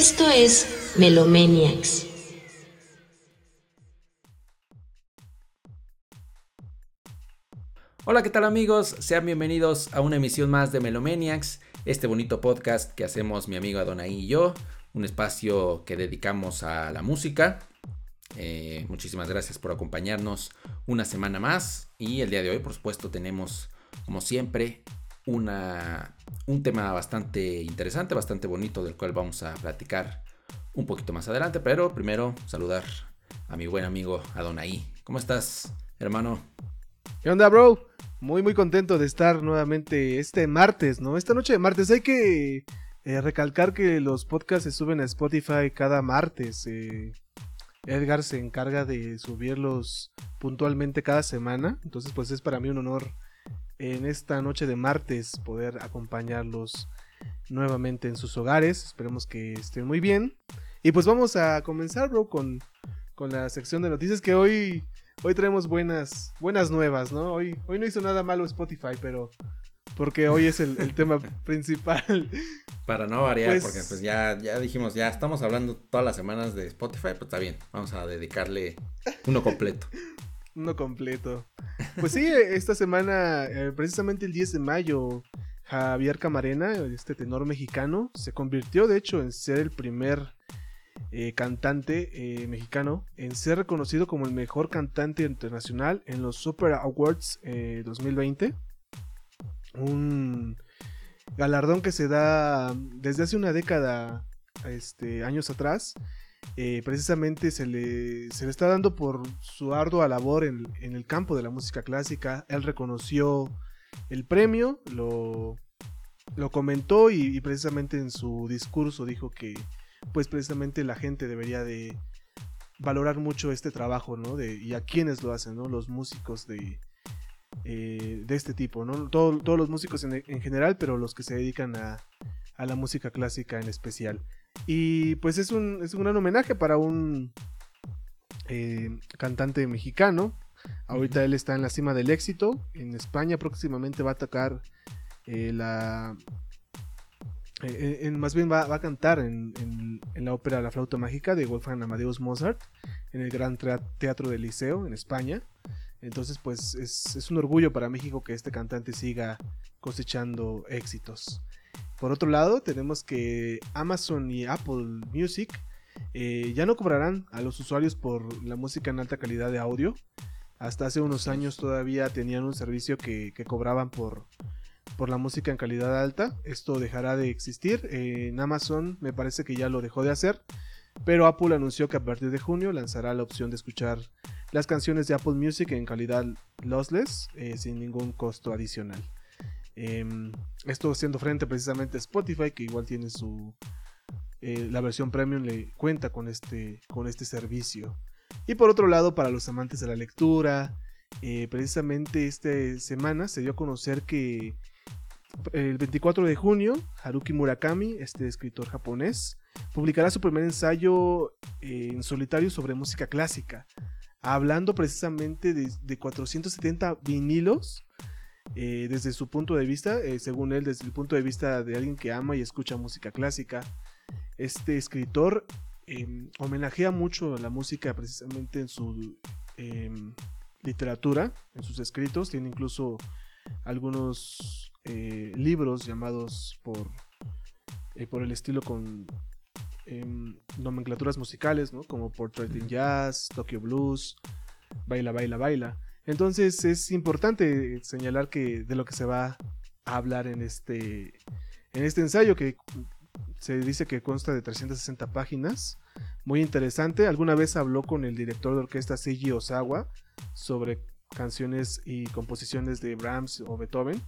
Esto es Melomaniacs. Hola, ¿qué tal amigos? Sean bienvenidos a una emisión más de Melomaniacs, este bonito podcast que hacemos mi amigo Adonai y yo, un espacio que dedicamos a la música. Eh, muchísimas gracias por acompañarnos una semana más y el día de hoy, por supuesto, tenemos, como siempre, un tema bastante interesante, bastante bonito, del cual vamos a platicar un poquito más adelante, pero primero saludar a mi buen amigo Adonai. ¿Cómo estás, hermano? ¿Qué onda, bro? Muy, muy contento de estar nuevamente este martes, ¿no? Esta noche de martes. Hay que eh, recalcar que los podcasts se suben a Spotify cada martes. Eh, Edgar se encarga de subirlos puntualmente cada semana. Entonces, pues es para mí un honor en esta noche de martes poder acompañarlos nuevamente en sus hogares. Esperemos que estén muy bien. Y pues vamos a comenzar, bro, con, con la sección de noticias que hoy, hoy traemos buenas, buenas nuevas, ¿no? Hoy, hoy no hizo nada malo Spotify, pero porque hoy es el, tema principal. Para no variar, pues porque pues ya, ya dijimos, ya estamos hablando todas las semanas de Spotify, pues está bien, vamos a dedicarle uno completo. uno completo. Pues sí, esta semana, eh, precisamente el 10 de mayo, Javier Camarena, este tenor mexicano, se convirtió de hecho en ser el primer eh, cantante eh, mexicano en ser reconocido como el mejor cantante internacional en los Super Awards 2020. Un galardón que se da desde hace una década, este, años atrás, eh, precisamente se le, se le, está dando por su ardua labor en, el campo de la música clásica. Él reconoció el premio, lo, lo comentó y, precisamente en su discurso dijo que pues precisamente la gente debería de valorar mucho este trabajo, ¿no? De, y a quienes lo hacen, ¿no? Los músicos de, eh, de este tipo, ¿no? todos los músicos en, en, general, pero los que se dedican a, a la música clásica en especial. Y pues es un, es un gran homenaje para un eh, cantante mexicano. Ahorita él está en la cima del éxito. En España próximamente va a tocar eh, la... Eh, más bien va, a cantar en, la ópera La Flauta Mágica de Wolfgang Amadeus Mozart en el Gran Teatro del Liceo en España. Entonces pues es, es un orgullo para México que este cantante siga cosechando éxitos. Por otro lado, tenemos que Amazon y Apple Music eh, ya no cobrarán a los usuarios por la música en alta calidad de audio. Hasta hace unos años todavía tenían un servicio que, cobraban por, por la música en calidad alta. Esto dejará de existir. en Amazon me parece que ya lo dejó de hacer. Pero Apple anunció que a partir de junio lanzará la opción de escuchar las canciones de Apple Music en calidad lossless eh, sin ningún costo adicional. Em, esto haciendo frente precisamente a Spotify, que igual tiene su. Eh, la versión premium le cuenta con este, con este servicio. Y por otro lado, para los amantes de la lectura, eh, precisamente esta semana se dio a conocer que el 24 de junio, Haruki Murakami, este escritor japonés, publicará su primer ensayo en solitario sobre música clásica, hablando precisamente de, de 470 vinilos eh, desde su punto de vista, eh, según él, desde el punto de vista de alguien que ama y escucha música clásica, este escritor em, homenajea mucho la música precisamente en su em, literatura, en sus escritos, tiene incluso algunos eh, libros llamados por, el estilo con em, nomenclaturas musicales, como Portrait in Jazz, Tokyo Blues, Baila, Baila, Baila. Entonces es importante señalar que de lo que se va a hablar en este, en este ensayo que se dice que consta de 360 páginas. Muy interesante. Alguna vez habló con el director de orquesta Seiji Osawa sobre canciones y composiciones de Brahms o Beethoven.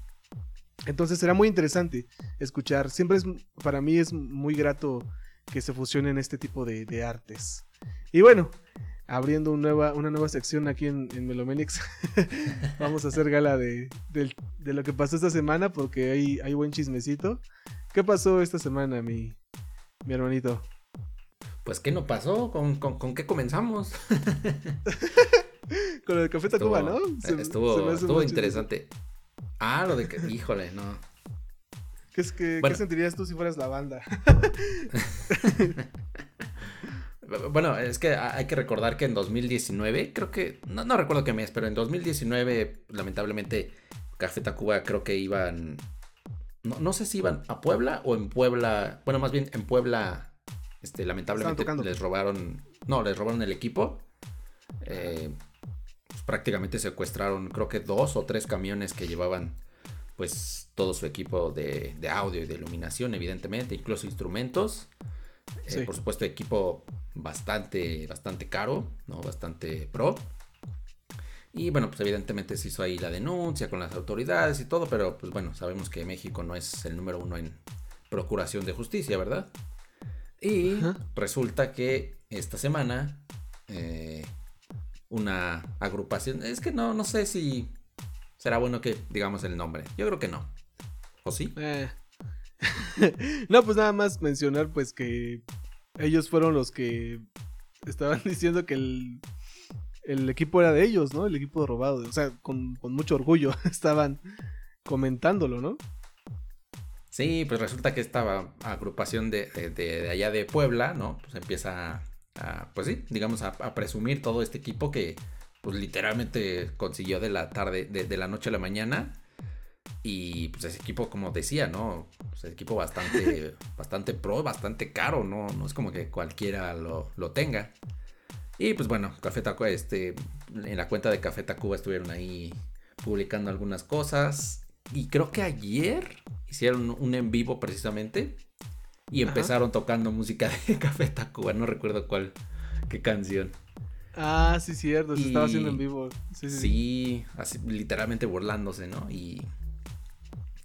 Entonces será muy interesante escuchar. Siempre es, para mí es muy grato que se fusionen este tipo de, de artes. Y bueno, abriendo una nueva, una nueva sección aquí en, en Vamos a hacer gala de, lo que pasó esta semana porque hay, hay buen chismecito. ¿Qué pasó esta semana, mi, mi hermanito? Pues, ¿qué no pasó? ¿Con, qué comenzamos? con el Café Tacuba, ¿no? estuvo estuvo interesante. Ah, lo de que, híjole, no. ¿Qué, es que, Bueno. ¿Qué sentirías tú si fueras la banda? Bueno, es que ha- hay que recordar que en 2019, creo que, no, no recuerdo qué mes, pero en 2019, lamentablemente, Café Tacuba creo que iban, no, no sé si iban a Puebla o en Puebla, bueno, más bien en Puebla, este, lamentablemente les robaron, no, les robaron el equipo. Eh, pues, prácticamente secuestraron, creo que dos o tres camiones que llevaban, pues, todo su equipo de, de audio y de iluminación, evidentemente, incluso instrumentos. Eh, Sí. por supuesto, equipo bastante, bastante caro, ¿no? Bastante pro. Y bueno, pues evidentemente se hizo ahí la denuncia con las autoridades y todo, pero pues bueno, sabemos que México no es el número uno en procuración de justicia, ¿verdad? Y Ajá. resulta que esta semana eh, una agrupación, es que no, no sé si será bueno que digamos el nombre, yo creo que no. ¿O sí? Eh. no, pues nada más mencionar pues que ellos fueron los que estaban diciendo que el, el equipo era de ellos, ¿no? El equipo robado. O sea, con, mucho orgullo estaban comentándolo, ¿no? Sí, pues resulta que esta agrupación de, de- de- allá de Puebla, ¿no? Pues empieza a, pues sí, digamos, a, presumir todo este equipo que, pues literalmente consiguió de la tarde, de, de la noche a la mañana. Y pues ese equipo, como decía, ¿no? Pues equipo bastante, bastante pro, bastante caro, ¿no? No es como que cualquiera lo, lo tenga. Y pues bueno, Café Tacuba, este, en la cuenta de Café Tacuba estuvieron ahí publicando algunas cosas. Y creo que ayer hicieron un en vivo precisamente. Y Ajá. empezaron tocando música de Café Tacuba. No recuerdo cuál, qué canción. Ah, sí, cierto, se estaba haciendo en vivo. Sí, sí, sí. Sí, así, literalmente burlándose, ¿no? Y,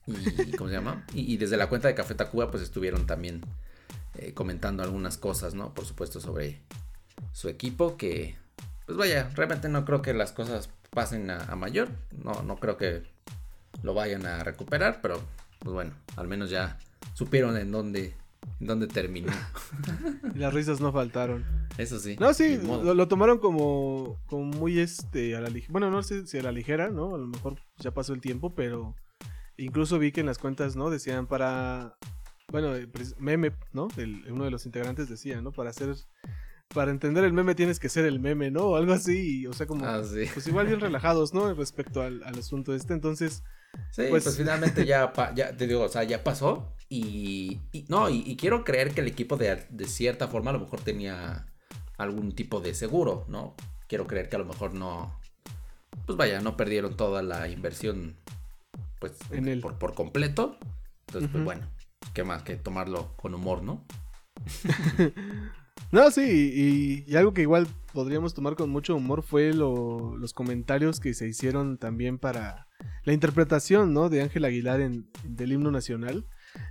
y ¿cómo se llama? Y, y desde la cuenta de Café Tacuba pues estuvieron también eh, comentando algunas cosas, ¿no? Por supuesto sobre su equipo que, pues vaya, realmente no creo que las cosas pasen a, a mayor, no, no creo que lo vayan a recuperar, pero pues bueno, al menos ya supieron en dónde, en dónde terminó. Las risas no faltaron. Eso sí. No, sí, lo tomaron como, como muy este a la ligera. Bueno, no sé si a la ligera, ¿no? A lo mejor ya pasó el tiempo, pero incluso vi que en las cuentas, ¿no? Decían para. Bueno, eh, meme, ¿no? El- uno de los integrantes decía, ¿no? Para hacer. Para entender el meme tienes que ser el meme, ¿no? O algo así. o sea, como. Ah, sí. Pues igual bien relajados, ¿no? Respecto al, al asunto este. Entonces, Sí, Pues- pues, finalmente ya, pa- ya te digo, o sea, ya pasó. Y, y- no, y, y quiero creer que el equipo de, de cierta forma a lo mejor tenía algún tipo de seguro, ¿no? Quiero creer que a lo mejor no, pues vaya, no perdieron toda la inversión, pues, En por, por completo. Entonces, pues bueno, qué más que tomarlo con humor, ¿no? No, sí, y, y algo que igual podríamos tomar con mucho humor fue lo- los comentarios que se hicieron también para la interpretación, ¿no? De Ángel Aguilar en, del himno nacional.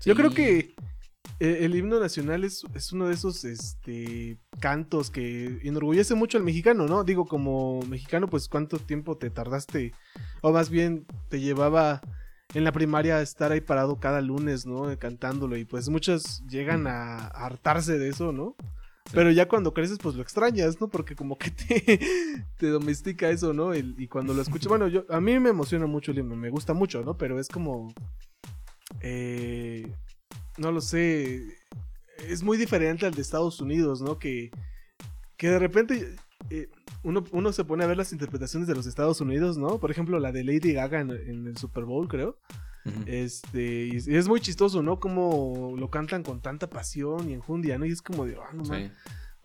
Yo creo que eh, el himno nacional es, es uno de esos este, cantos que enorgullece mucho al mexicano, ¿no? Digo, como mexicano, pues cuánto tiempo te tardaste, o más bien te llevaba en la primaria a estar ahí parado cada lunes, ¿no? Cantándolo, y pues muchos llegan a hartarse de eso, ¿no? Pero ya cuando creces, pues lo extrañas, ¿no? Porque como que te, te domestica eso, ¿no? Y cuando lo escucho, bueno, yo, a mí me emociona mucho el himno, me gusta mucho, ¿no? Pero es como... eh, no lo sé. Es muy diferente al de Estados Unidos, ¿no? Que, que de repente eh, uno, uno se pone a ver las interpretaciones de los Estados Unidos, ¿no? Por ejemplo, la de Lady Gaga en, en el Super Bowl, creo. Este, y es, muy chistoso, ¿no? Como lo cantan con tanta pasión y enjundia, ¿no? Y es como de, ah, no. Sí.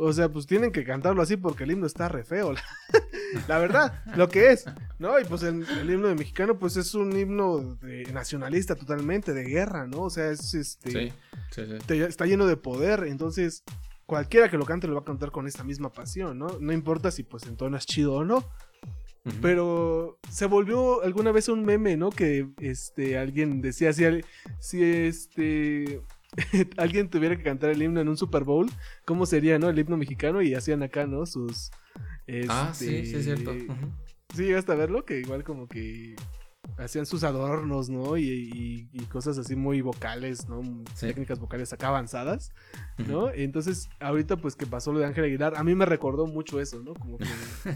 O sea, pues tienen que cantarlo así porque el himno está re feo. La, la verdad, lo que es. ¿No? Y pues el, el himno de mexicano, pues es un himno de- nacionalista totalmente, de guerra, ¿no? O sea, es este. Sí, sí, sí. te- está lleno de poder. Entonces, cualquiera que lo cante lo va a cantar con esta misma pasión, ¿no? No importa si pues entonas chido o no. Pero se volvió alguna vez un meme, ¿no? Que este alguien decía si, si este alguien tuviera que cantar el himno en un Super Bowl, ¿cómo sería, no? El himno mexicano y hacían acá, ¿no? Sus Ah, sí, sí, es este, cierto. Sí, llegaste a verlo, que igual como que hacían sus adornos, ¿no? Y, y- y cosas así muy vocales, ¿no? Sí. Técnicas vocales acá avanzadas. ¿no? Entonces, ahorita pues que pasó lo de Ángel Aguilar, a mí me recordó mucho eso, ¿no? Como que ese,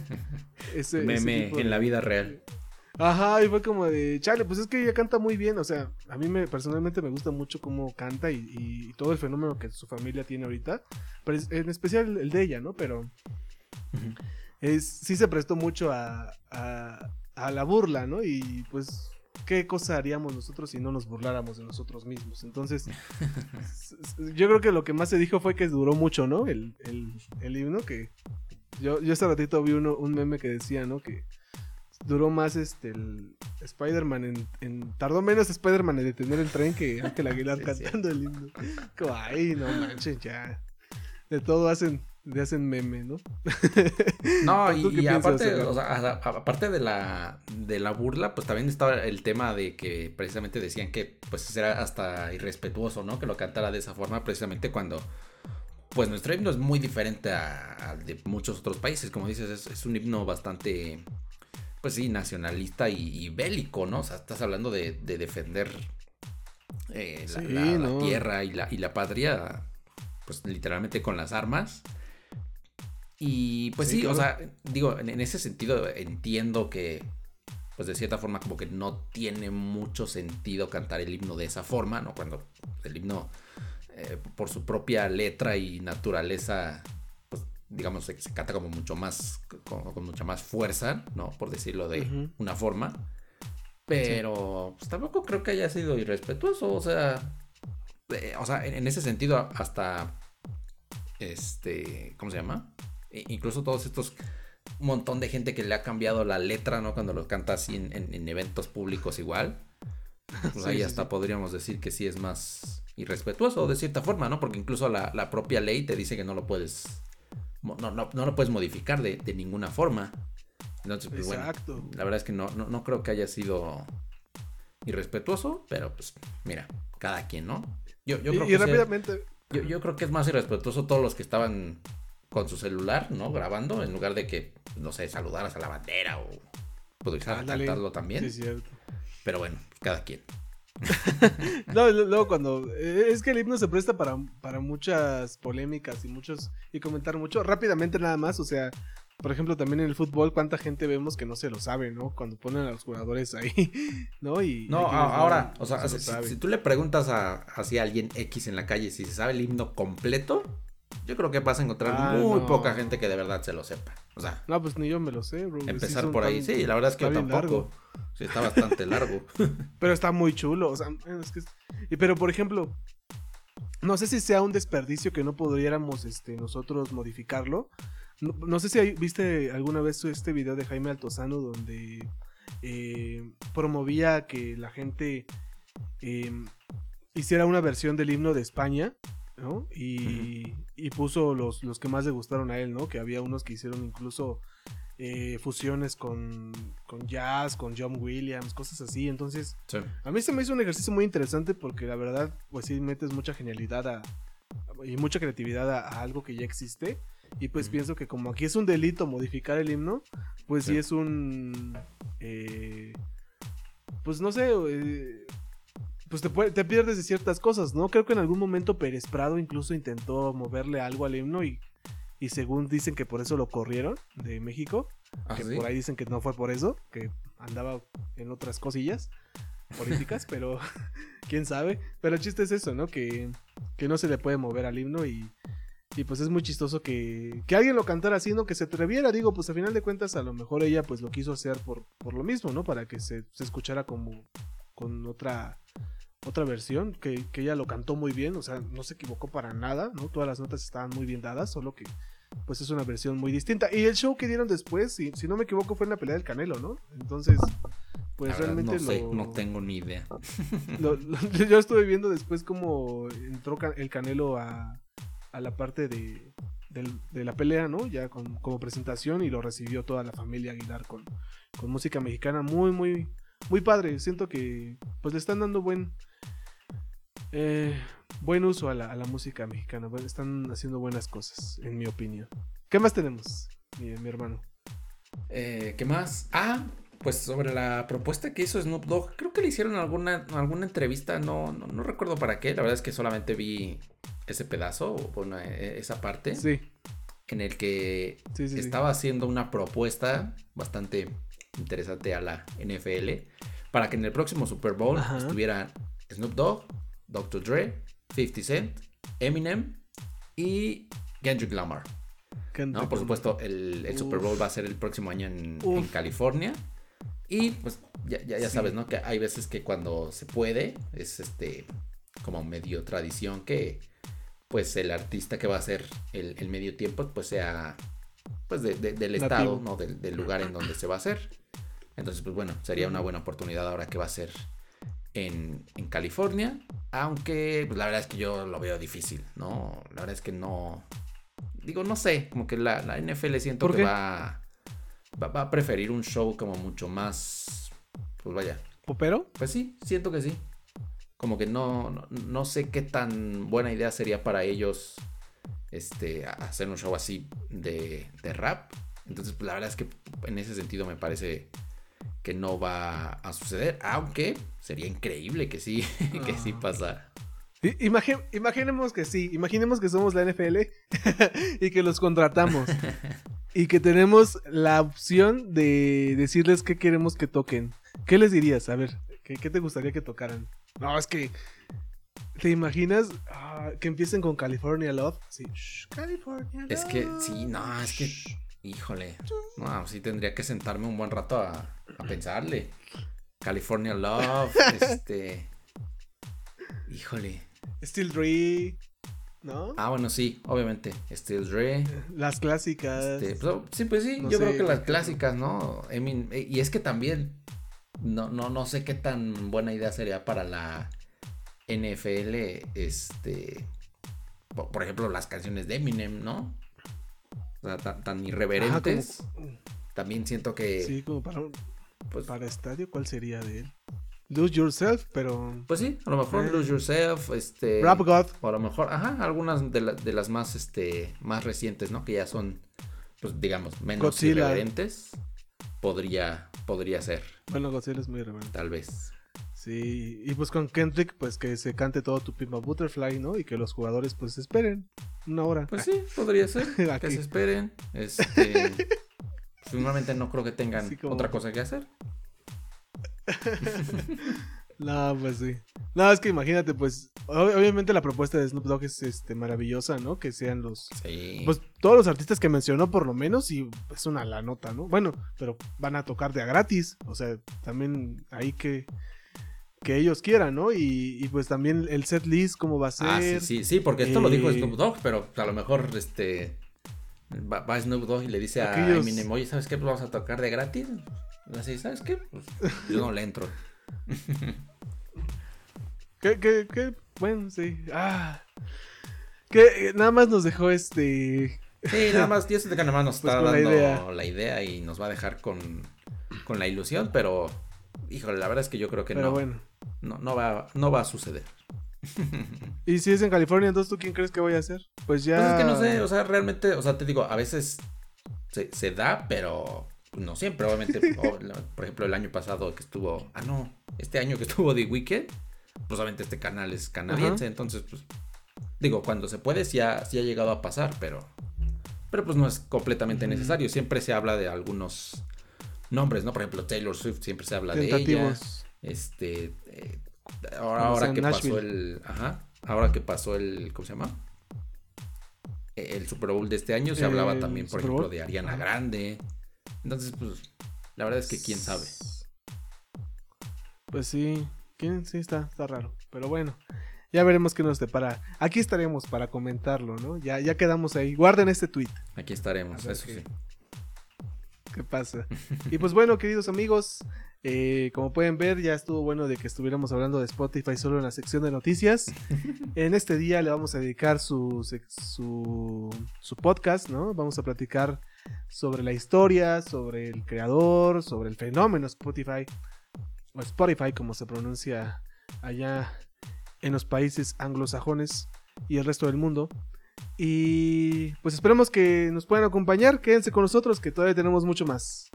ese Meme en la vida real. Ajá, y fue como de, chale, pues es que ella canta muy bien, o sea, a mí me, personalmente me gusta mucho cómo canta y, y todo el fenómeno que su familia tiene ahorita, pero es- en especial el de ella, ¿no? Pero es, sí se prestó mucho a, a, a la burla, ¿no? Y pues, ¿qué cosa haríamos nosotros si no nos burláramos de nosotros mismos? Entonces, yo creo que lo que más se dijo fue que duró mucho, ¿no? El, el, el himno, que yo, yo hace ratito vi uno, un meme que decía, ¿no? Que duró más este el Spider-Man en, en- tardó menos Spider-Man en detener el tren que Ángel Aguilar Sí, cantando el himno. Como, ay, no manches, ya. De todo hacen, le hacen meme, ¿no? No, ¿Tú y, aparte, o sea, aparte de la, de la burla, pues también estaba el tema de que precisamente decían que pues era hasta irrespetuoso, ¿no? Que lo cantara de esa forma, precisamente cuando pues nuestro himno es muy diferente a- al de muchos otros países, como dices, es, es un himno bastante, pues sí, nacionalista y, y bélico, ¿no? O sea, estás hablando de, de defender eh, la, Sí, la- la no. tierra y la, y la patria, pues literalmente con las armas. Y pues sí, Sí, o sea, digo, en, en ese sentido entiendo que, pues de cierta forma, como que no tiene mucho sentido cantar el himno de esa forma, ¿no? Cuando el himno, eh, por su propia letra y naturaleza, digamos, se, se canta como mucho más, con, con mucha más fuerza, ¿no? Por decirlo de una forma. Pero pues, tampoco creo que haya sido irrespetuoso, o sea, eh, o sea, en, en ese sentido, hasta, este, ¿cómo se llama? E- incluso todos estos un montón de gente que le ha cambiado la letra, ¿no? Cuando lo canta así en, en- en eventos públicos igual. Pues ahí sí, hasta sí. podríamos decir que sí es más irrespetuoso de cierta forma, ¿no? Porque incluso la, la propia ley te dice que no lo puedes, no, no, no lo puedes modificar de, de ninguna forma. Entonces, pues bueno, Exacto. la verdad es que no, no, no creo que haya sido irrespetuoso, pero pues mira, cada quien, ¿no? Yo, yo y, creo y que rápidamente, yo, yo creo que es más irrespetuoso todos los que estaban con su celular, ¿no? Grabando, en lugar de que, no sé, saludaras a la bandera o pudieras Ándale. cantarlo también. sí, cierto. Pero bueno, cada quien. No, luego cuando. eh, Es que el himno se presta para, para muchas polémicas y muchos. Y comentar mucho. Rápidamente nada más. O sea, por ejemplo, también en el fútbol, cuánta gente vemos que no se lo sabe, ¿no? Cuando ponen a los jugadores ahí, ¿no? Y No, ahora, o sea, se si tú le preguntas a, así a alguien X en la calle si se sabe el himno completo, yo creo que vas a encontrar Ah, muy no. poca gente que de verdad se lo sepa. O sea, No, pues ni yo me lo sé, bro. Empezar por ahí. tan- Sí, la verdad es que yo tampoco. largo. Sí, está bastante largo. Pero está muy chulo. O sea, es que. es- y pero por ejemplo. No sé si sea un desperdicio que no podríamos este, nosotros modificarlo. No, no sé si hay- viste alguna vez este video de Jaime Altozano donde eh, promovía que la gente eh, hiciera una versión del himno de España, ¿no? Y, y puso los, los que más le gustaron a él, ¿no? Que había unos que hicieron incluso eh, fusiones con, con jazz, con John Williams, cosas así. Entonces, Sí. a mí se me hizo un ejercicio muy interesante porque la verdad, pues sí metes mucha genialidad a- y mucha creatividad a, a algo que ya existe. Y pues pienso que como aquí es un delito modificar el himno, pues sí, Sí. es un... eh, pues no sé, eh, pues te, puede- te pierdes de ciertas cosas, ¿no? Creo que en algún momento Pérez Prado incluso intentó moverle algo al himno y, y según dicen que por eso lo corrieron de México Ah, que ¿sí? por ahí dicen que no fue por eso, que andaba en otras cosillas políticas, pero quién sabe. Pero el chiste es eso, ¿no? Que, que no se le puede mover al himno y, y pues es muy chistoso que, que alguien lo cantara así, ¿no? Que se atreviera, digo, pues a final de cuentas a lo mejor ella pues lo quiso hacer por, por lo mismo, ¿no? Para que se, se escuchara como con otra otra versión, que, que ella lo cantó muy bien, o sea, no se equivocó para nada, ¿no? Todas las notas estaban muy bien dadas, solo que pues es una versión muy distinta. Y el show que dieron después, si, si no me equivoco, fue en la pelea del Canelo, ¿no? Entonces, pues La realmente no sé, no tengo ni idea. lo- lo- yo estuve viendo después cómo entró el Canelo a, a la parte de, del- de la pelea, ¿no? Ya con, como presentación y lo recibió toda la familia Aguilar con, con música mexicana muy, muy, muy padre. Siento que pues le están dando buen, eh, buen uso a la, a la música mexicana. Bueno, están haciendo buenas cosas, en mi opinión. ¿Qué más tenemos, mi, mi hermano? Eh, ¿Qué más? Ah, pues sobre la propuesta que hizo Snoop Dogg, creo que le hicieron alguna, alguna entrevista, no, no, no recuerdo para qué, la verdad es que solamente vi ese pedazo, bueno, eh, esa parte, Sí, en el que sí, sí. sí. estaba haciendo una propuesta bastante interesante a la NFL, para que en el próximo Super Bowl Ajá. estuvieran Snoop Dogg, Dr. Dre, 50 Cent, Eminem y Kendrick Lamar. Kendrick ¿no? Por supuesto, el, el Super Bowl va a ser el próximo año en, California. Y pues ya, ya, ya Sí. sabes, ¿no? Que hay veces que cuando se puede, es este como medio tradición que pues el artista que va a hacer el, el medio tiempo pues sea pues de- de- del Nativo. estado, ¿no? Del, del lugar en donde se va a hacer. Entonces, pues bueno, sería una buena oportunidad ahora que va a ser en, en California. Aunque pues, la verdad es que yo lo veo difícil, ¿no? La verdad es que no. Digo, no sé, como que la, la NFL siento ¿Por que va, va, va a preferir un show como mucho más. Pues vaya, ¿Popero? pues sí, siento que sí. Como que no, no, no sé qué tan buena idea sería para ellos este, hacer un show así de, de rap. Entonces, pues, la verdad es que en ese sentido me parece que no va a suceder. Aunque sería increíble que sí, que sí Ah. pasara. Imaginemos que sí, imaginemos que somos la NFL y que los contratamos y que tenemos la opción de decirles qué queremos que toquen. ¿Qué les dirías? A ver, ¿qué, qué te gustaría que tocaran? No, es que... ¿Te imaginas ah, que empiecen con California Love? Sí. shh, California Es que, Love, sí, no, es que, shh. Híjole, no, sí tendría que sentarme un buen rato a, a pensarle. California Love, este, híjole. Steel Dre, ¿no? Ah, bueno, sí, obviamente, Steel Dre. Las clásicas. este, pues, sí, pues sí, No yo creo que las ¿qué- clásicas, ¿no? Emin- eh, y es que también, no, no, no sé qué tan buena idea sería para la NFL, este, po- por ejemplo, las canciones de Eminem, ¿no? O sea, tan, tan Ajá, irreverentes. como- También siento que, sí, como para, un- pues, para estadio, ¿cuál sería de él? Lose Yourself, pero... pues sí, a lo mejor Eh. Lose Yourself, este, Rap God. o a lo mejor, ajá, algunas de, la- de las más, este, más recientes, ¿no? Que ya son, pues, digamos, menos Godzilla. irreverentes, podría, podría ser, Bueno, Godzilla es muy relevante. tal vez. Sí, y pues con Kendrick, pues que se cante todo tu Pimpa Butterfly, ¿no? Y que los jugadores pues esperen una hora. Pues sí, podría ser, que se esperen, este, normalmente no creo que tengan Sí, como- otra cosa que hacer. No, pues sí. No, es que imagínate, pues, ob- obviamente la propuesta de Snoop Dogg es este, maravillosa, ¿no? Que sean los... Sí. Pues todos los artistas que mencionó por lo menos y es una la nota, ¿no? Bueno, pero van a tocar de a gratis, o sea, también ahí que que ellos quieran, ¿no? Y, y, pues también el set list cómo va a ser. Ah, sí, sí, sí, porque esto lo dijo eh, Snoop Dogg, pero a lo mejor este va, va Snoop Dogg y le dice a Eminem, oye, ¿sabes qué? Pues vamos a tocar de gratis. Así, ¿sabes qué? Pues yo no le entro. Que, que, que, bueno, sí. Ah. Que eh, nada más nos dejó este. Sí, nada más, yo siento que nada más nos Pues está con la dando idea. la idea y nos va a dejar con, con la ilusión, pero híjole, la verdad es que yo creo que Pero no, bueno. no, no va, no va a suceder. Y si es en California, entonces tú quién crees que voy a hacer? Pues ya. Pues es que no sé, o sea, realmente, o sea, te digo, a veces se, se da, pero no siempre, obviamente. o por ejemplo, el año pasado que estuvo, ah, no, este año que estuvo The Weeknd, pues obviamente este canal es canadiense, entonces, pues, digo, cuando se puede, sí ha, sí ha llegado a pasar, pero, pero pues no es completamente Ujú. necesario. Siempre se habla de algunos nombres, ¿no? Por ejemplo, Taylor Swift siempre se habla de ella. Este, eh, ahora, ahora que pasó el, ajá, ahora que pasó el, ¿cómo se llama? El Super Bowl de este año se hablaba también, por ejemplo, de Ariana. Grande. Entonces, pues, la verdad es que quién sabe. Pues sí, ¿quién? Sí, está, está raro. Pero bueno, ya veremos qué nos depara. Aquí estaremos para comentarlo, ¿no? Ya, ya quedamos ahí. Guarden este tweet. Aquí estaremos, eso sí. ¿Qué pasa? y pues bueno, queridos amigos, eh, como pueden ver, ya estuvo bueno de que estuviéramos hablando de Spotify solo en la sección de noticias. En este día le vamos a dedicar su, su, su podcast, ¿no? Vamos a platicar sobre la historia, sobre el creador, sobre el fenómeno Spotify, o Spotify como se pronuncia allá en los países anglosajones y el resto del mundo. Y pues esperemos que nos puedan acompañar. Quédense con nosotros que todavía tenemos mucho más.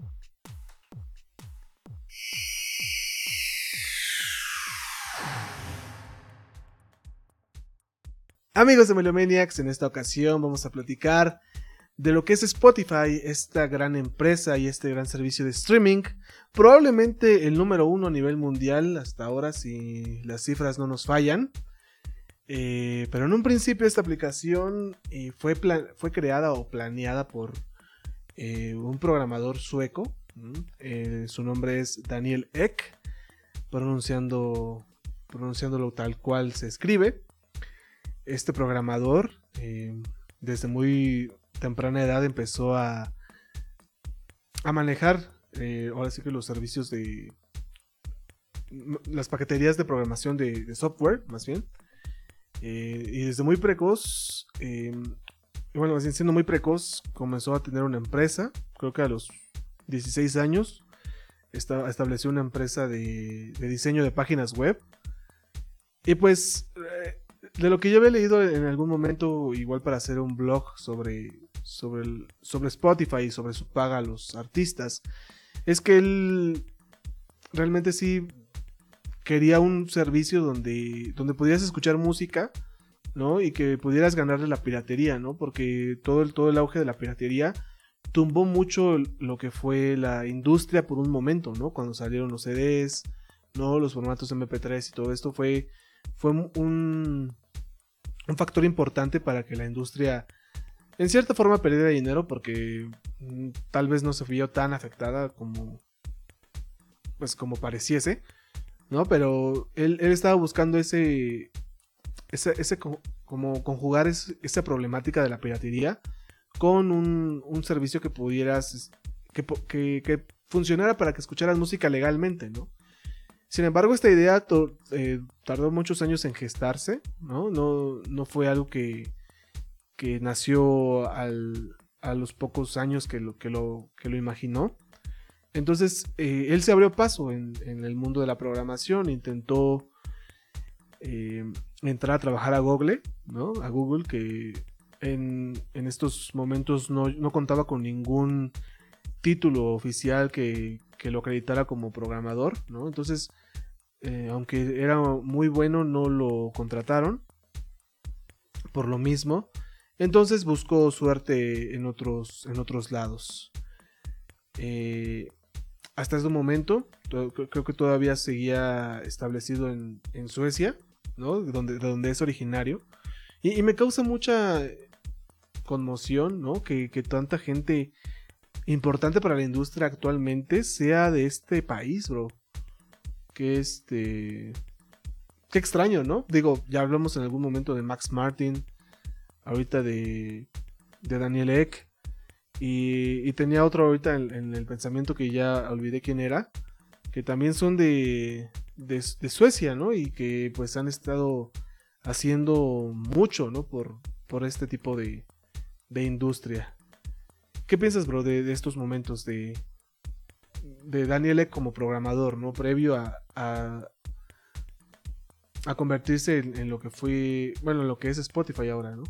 Amigos de Melomaniacs, en esta ocasión vamos a platicar de lo que es Spotify, esta gran empresa y este gran servicio de streaming. Probablemente el número uno a nivel mundial hasta ahora, si las cifras no nos fallan. Eh, pero en un principio esta aplicación eh, fue, fue creada o planeada por eh, un programador sueco. su nombre es Daniel Eck, pronunciando, pronunciándolo tal cual se escribe. Este programador, desde muy temprana edad, empezó a, a manejar, ahora sí que los servicios de... las paqueterías de programación de software, más bien. Y desde muy precoz bueno, siendo muy precoz, comenzó a tener una empresa. Creo que a los 16 años estableció una empresa de, diseño de páginas web. Y pues, eh, de lo que yo había leído en algún momento, igual para hacer un blog sobre, sobre, sobre Spotify y sobre su paga a los artistas, es que él realmente sí quería un servicio donde, donde pudieras escuchar música ¿no? Y que pudieras ganarle la piratería, ¿no? Porque todo el, todo el auge de la piratería tumbó mucho lo que fue la industria por un momento, ¿no? Cuando salieron los CDs, ¿no? Los formatos MP3 y todo esto fue, fue un, un factor importante para que la industria en cierta forma perdiera dinero porque mm, tal vez no se vio tan afectada como pues como pareciese, ¿no? Pero él, él estaba buscando ese ese, como conjugar esa problemática de la piratería con un, servicio que pudieras, que, funcionara para que escucharas música legalmente, ¿no? Sin embargo, esta idea eh, tardó muchos años en gestarse, ¿no? No, no fue algo que, que nació a los pocos años que lo, que lo, que lo imaginó. Entonces, eh, él se abrió paso en, el mundo de la programación, intentó eh, entrar a trabajar a Google, ¿no? A Google que en, estos momentos no, contaba con ningún título oficial que, lo acreditara como programador, ¿no? Entonces, eh, aunque era muy bueno, no lo contrataron por lo mismo. Entonces buscó suerte en otros, en otros lados. Eh, hasta ese momento, creo que todavía seguía establecido en, Suecia. De donde, de donde es originario. Y, me causa mucha conmoción, ¿no? Que, tanta gente importante para la industria actualmente sea de este país, bro. Que este... Qué extraño, ¿no? Digo, ya hablamos en algún momento de Max Martin, ahorita de, de Daniel Eck, y, tenía otro ahorita en, el pensamiento que ya olvidé quién era, que también son de, de, Suecia, ¿no? Y que pues han estado haciendo mucho, ¿no? Por, por este tipo de, de industria. ¿Qué piensas, bro, de, estos momentos de, de Daniele como programador, ¿no? Previo a, a, convertirse en, lo que fue, bueno, lo que es Spotify ahora, ¿no?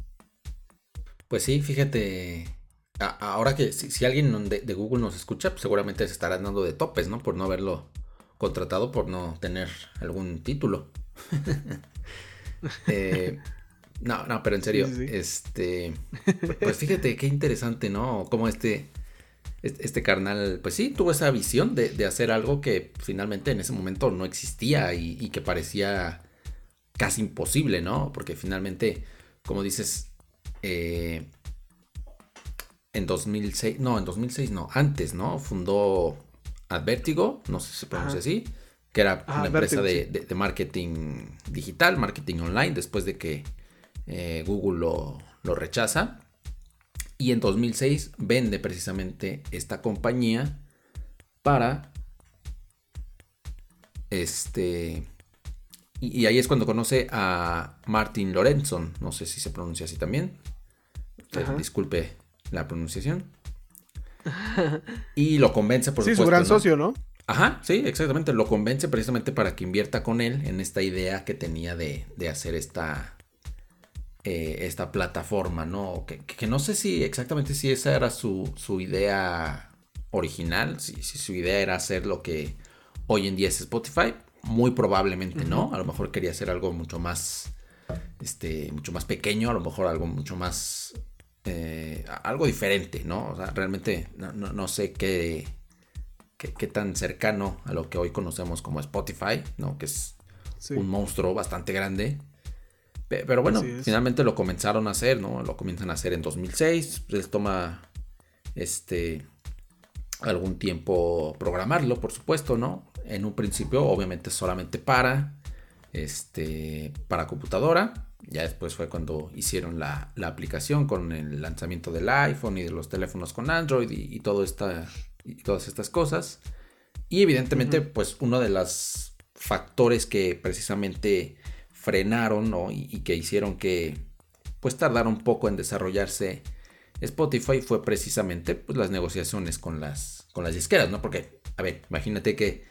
Pues sí, fíjate, ahora que si, alguien de, de, Google nos escucha, pues seguramente se estará dando de topes, ¿no? Por no haberlo contratado por no tener algún título. Eh, no, no, pero en serio, este, pues fíjate qué interesante, ¿no? Como este, este carnal, pues sí, tuvo esa visión de, hacer algo que finalmente en ese momento no existía y, que parecía casi imposible, ¿no? Porque finalmente, como dices, eh, en 2006, no, en 2006 no, antes, ¿no? Fundó Advertigo, no sé si se pronuncia así, que era una empresa de, marketing digital, marketing online, después de que eh, Google lo, rechaza. Y en 2006 vende precisamente esta compañía para este y, ahí es cuando conoce a Martin Lorenzo, no sé si se pronuncia así también. disculpe la pronunciación. y lo convence, por sí, su gran socio, ¿no? Ajá, sí, exactamente. Lo convence precisamente para que invierta con él en esta idea que tenía de, hacer esta, eh, esta plataforma, ¿no? Que, no sé si exactamente si esa era su, idea original, si, su idea era hacer lo que hoy en día es Spotify. Muy probablemente no. A lo mejor quería hacer algo mucho más, este, mucho más pequeño, a lo mejor algo mucho más eh, algo diferente, ¿no? O sea, realmente no, sé qué, qué, tan cercano a lo que hoy conocemos como Spotify, ¿no? Que es un monstruo bastante grande. Pero bueno, finalmente lo comenzaron a hacer, ¿no? Lo comienzan a hacer en 2006. Les toma este algún tiempo programarlo, por supuesto, ¿no? En un principio, obviamente, solamente para este para computadora. Ya después fue cuando hicieron la, aplicación con el lanzamiento del iPhone y de los teléfonos con Android y, todo esta, y todas estas cosas. Y evidentemente, pues uno de los factores que precisamente frenaron y, que hicieron que pues tardara un poco en desarrollarse Spotify fue precisamente pues, las negociaciones con las, con las disqueras, ¿no? Porque, a ver, imagínate que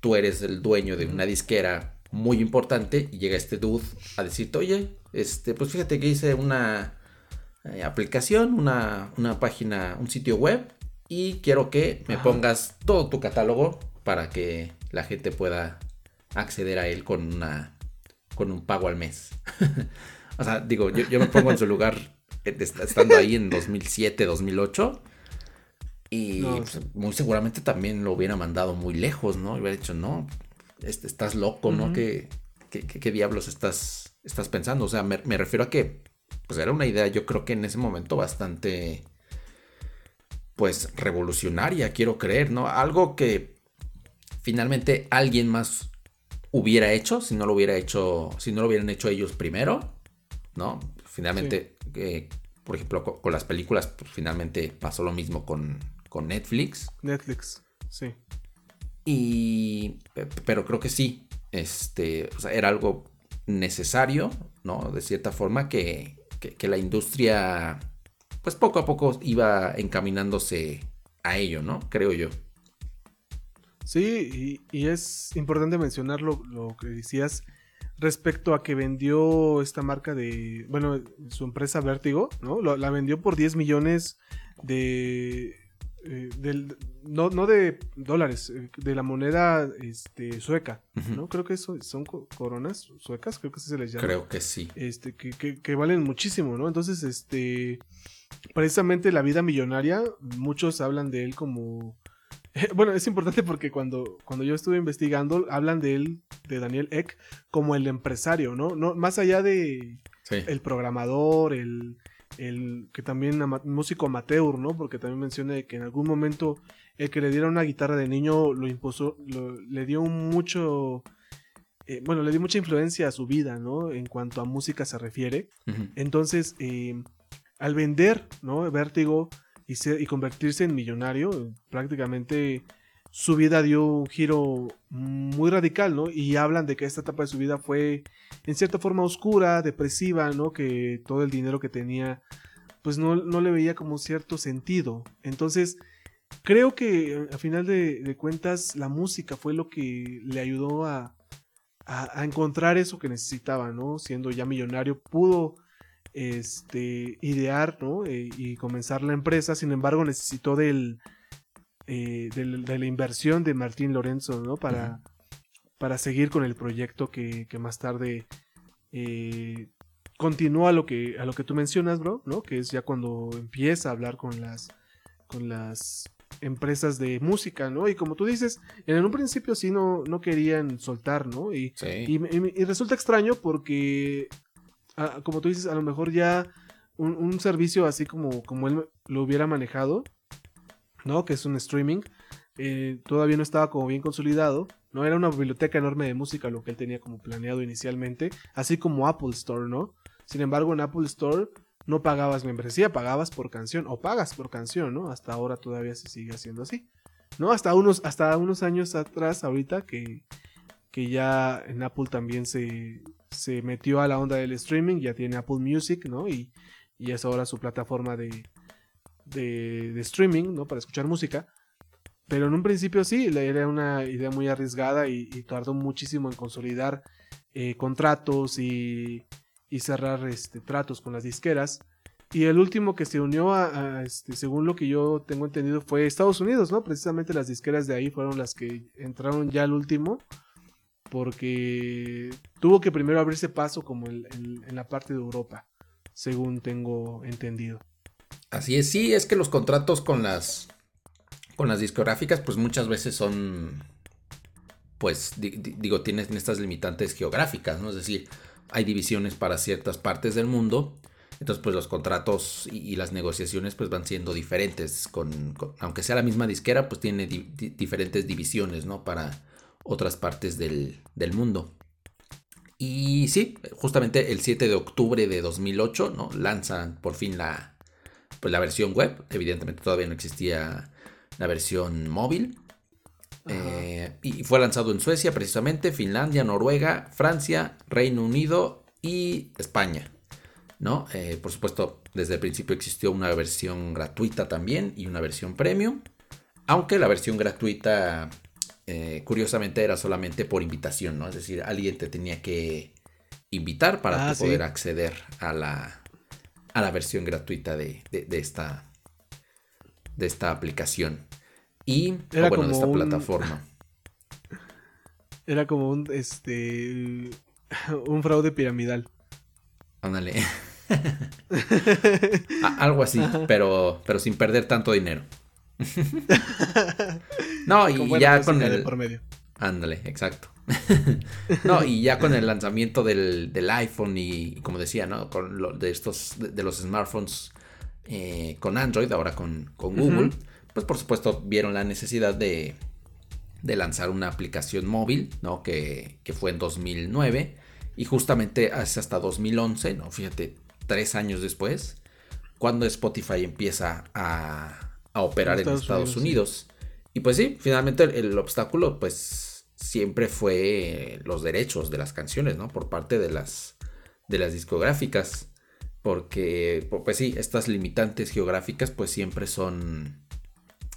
tú eres el dueño de una disquera muy importante y llega este dude a decirte, oye, este, pues fíjate que hice una eh, aplicación, una, una, página, un sitio web y quiero que me pongas todo tu catálogo para que la gente pueda acceder a él con una con un pago al mes. o sea, digo, yo, me pongo en su lugar eh, estando ahí en 2007, 2008. Y pues, muy seguramente también lo hubiera mandado muy lejos, ¿no? Hubiera dicho, no, este, estás loco, ¿no? ¿Qué, qué, diablos estás, estás pensando? O sea, me, me, refiero a que, pues era una idea, yo creo que en ese momento bastante, pues, revolucionaria, quiero creer, ¿no? Algo que finalmente alguien más hubiera hecho si no lo hubiera hecho, si no lo hubieran hecho ellos primero, ¿no? Finalmente, eh, por ejemplo, con, las películas, pues finalmente pasó lo mismo con, con Netflix. Netflix, sí. Y, pero creo que sí, este, era algo necesario, ¿no? De cierta forma que, que, la industria, pues poco a poco iba encaminándose a ello, ¿no? Creo yo. Sí, y, es importante mencionar lo, que decías respecto a que vendió esta marca de, bueno, su empresa Vértigo, ¿no? la vendió por 10 millones de, eh, del, no, no de dólares, eh, de la moneda este, sueca, ¿no? Creo que eso son coronas suecas, creo que así se les llama. Creo que sí. Este, que, que, que valen muchísimo, ¿no? Entonces, este, precisamente la vida millonaria, muchos hablan de él como Bueno, es importante porque cuando, cuando yo estuve investigando, hablan de él, de Daniel Eck, como el empresario, ¿no? no más allá de el programador, el, el que también músico amateur, ¿no? Porque también menciona que en algún momento el que le diera una guitarra de niño lo impuso, le dio mucho, eh, bueno, le dio mucha influencia a su vida, ¿no? En cuanto a música se refiere. Entonces, eh, al vender, ¿no? Vértigo y, convertirse en millonario, prácticamente su vida dio un giro muy radical, ¿no? Y hablan de que esta etapa de su vida fue en cierta forma oscura, depresiva, ¿no? Que todo el dinero que tenía, pues no, le veía como cierto sentido. Entonces, creo que a final de, cuentas la música fue lo que le ayudó a, a, a, encontrar eso que necesitaba, ¿no? Siendo ya millonario, pudo este, idear ¿no? Eh, y comenzar la empresa. Sin embargo, necesitó del, eh, de la inversión de Martín Lorenzo ¿no? para, para seguir con el proyecto que, más tarde eh, continúa a lo, que, a lo que tú mencionas, bro, ¿no? que es ya cuando empieza a hablar con las, con las empresas de música, ¿no? Y como tú dices, en un principio sí no, no querían soltar, ¿no? y, y, resulta extraño porque como tú dices, a lo mejor ya un, servicio así como, como él lo hubiera manejado, ¿no? Que es un streaming, eh, todavía no estaba como bien consolidado, ¿no? Era una biblioteca enorme de música lo que él tenía como planeado inicialmente, así como Apple Store, ¿no? Sin embargo, en Apple Store no pagabas membresía, pagabas por canción o pagas por canción, ¿no? Hasta ahora todavía se sigue haciendo así, ¿no? Hasta unos, hasta unos años atrás, ahorita, que, que ya en Apple también se, se metió a la onda del streaming, ya tiene Apple Music, ¿no? Y, es ahora su plataforma de, de, streaming, ¿no? Para escuchar música. Pero en un principio sí, era una idea muy arriesgada y, tardó muchísimo en consolidar eh, contratos y, y cerrar este, tratos con las disqueras. Y el último que se unió a, este, según lo que yo tengo entendido, fue Estados Unidos, ¿no? Precisamente las disqueras de ahí fueron las que entraron ya al último porque tuvo que primero abrirse paso como en, la parte de Europa, según tengo entendido. Así es, sí, es que los contratos con las con las discográficas, pues muchas veces son, pues digo, tienen estas limitantes geográficas, ¿no? Es decir, hay divisiones para ciertas partes del mundo, entonces pues los contratos y, las negociaciones pues van siendo diferentes, con, aunque sea la misma disquera, pues tiene diferentes divisiones, ¿no? Para otras partes del, del mundo. Y sí, justamente el 7 de octubre de 2008, ¿no? Lanzan por fin la, pues, la versión web. Evidentemente todavía no existía la versión móvil. Eh, y fue lanzado en Suecia precisamente, Finlandia, Noruega, Francia, Reino Unido y España. ¿no? Eh, por supuesto, desde el principio existió una versión gratuita también y una versión premium. Aunque la versión gratuita, eh, curiosamente, era solamente por invitación, ¿no? Es decir, alguien te tenía que invitar para ah, poder acceder a la, a la versión gratuita de, esta, de esta aplicación. Y, era bueno, de esta plataforma. Era como un, este, un fraude piramidal. Ándale. Algo así, pero, pero sin perder tanto dinero. no, y ya con el... Por medio. Ándale, exacto. No, y ya con el lanzamiento del, iPhone y, como decía, ¿no? Con lo, de estos, de, los smartphones eh, con Android, ahora con, Google, pues por supuesto vieron la necesidad de, de lanzar una aplicación móvil, ¿no? Que, que, fue en 2009 y justamente hace hasta 2011, ¿no? Fíjate, tres años después, cuando Spotify empieza a, operar en Estados, Unidos. Y pues sí, finalmente el, obstáculo pues siempre fue los derechos de las canciones, ¿no? Por parte de las, de las discográficas. Porque, pues sí, estas limitantes geográficas pues siempre son,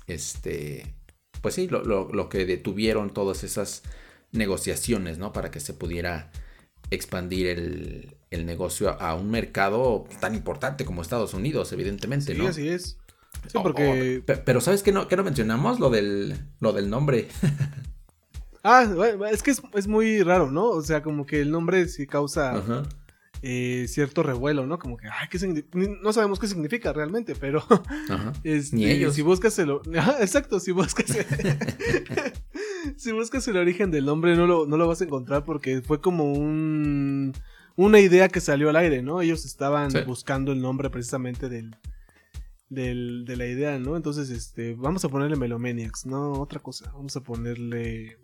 este, pues sí, lo, lo que detuvieron todas esas negociaciones, ¿no? Para que se pudiera expandir el, el negocio a un mercado tan importante como Estados Unidos, evidentemente, sí, ¿no? así es. Sí, porque... pero ¿sabes qué no, qué no mencionamos? Lo del, lo del nombre. ah, es que es, muy raro, ¿no? O sea, como que el nombre sí causa eh, cierto revuelo, ¿no? Como que, ay, ¿qué no sabemos qué significa realmente, pero... Este, Ni ellos. Si buscas el... exacto, si buscas... si buscas el origen del nombre no lo, no lo vas a encontrar porque fue como un una idea que salió al aire, ¿no? Ellos estaban buscando el nombre precisamente del, del, de la idea, ¿no? Entonces, este, vamos a ponerle Melomaniacs, no otra cosa. Vamos a ponerle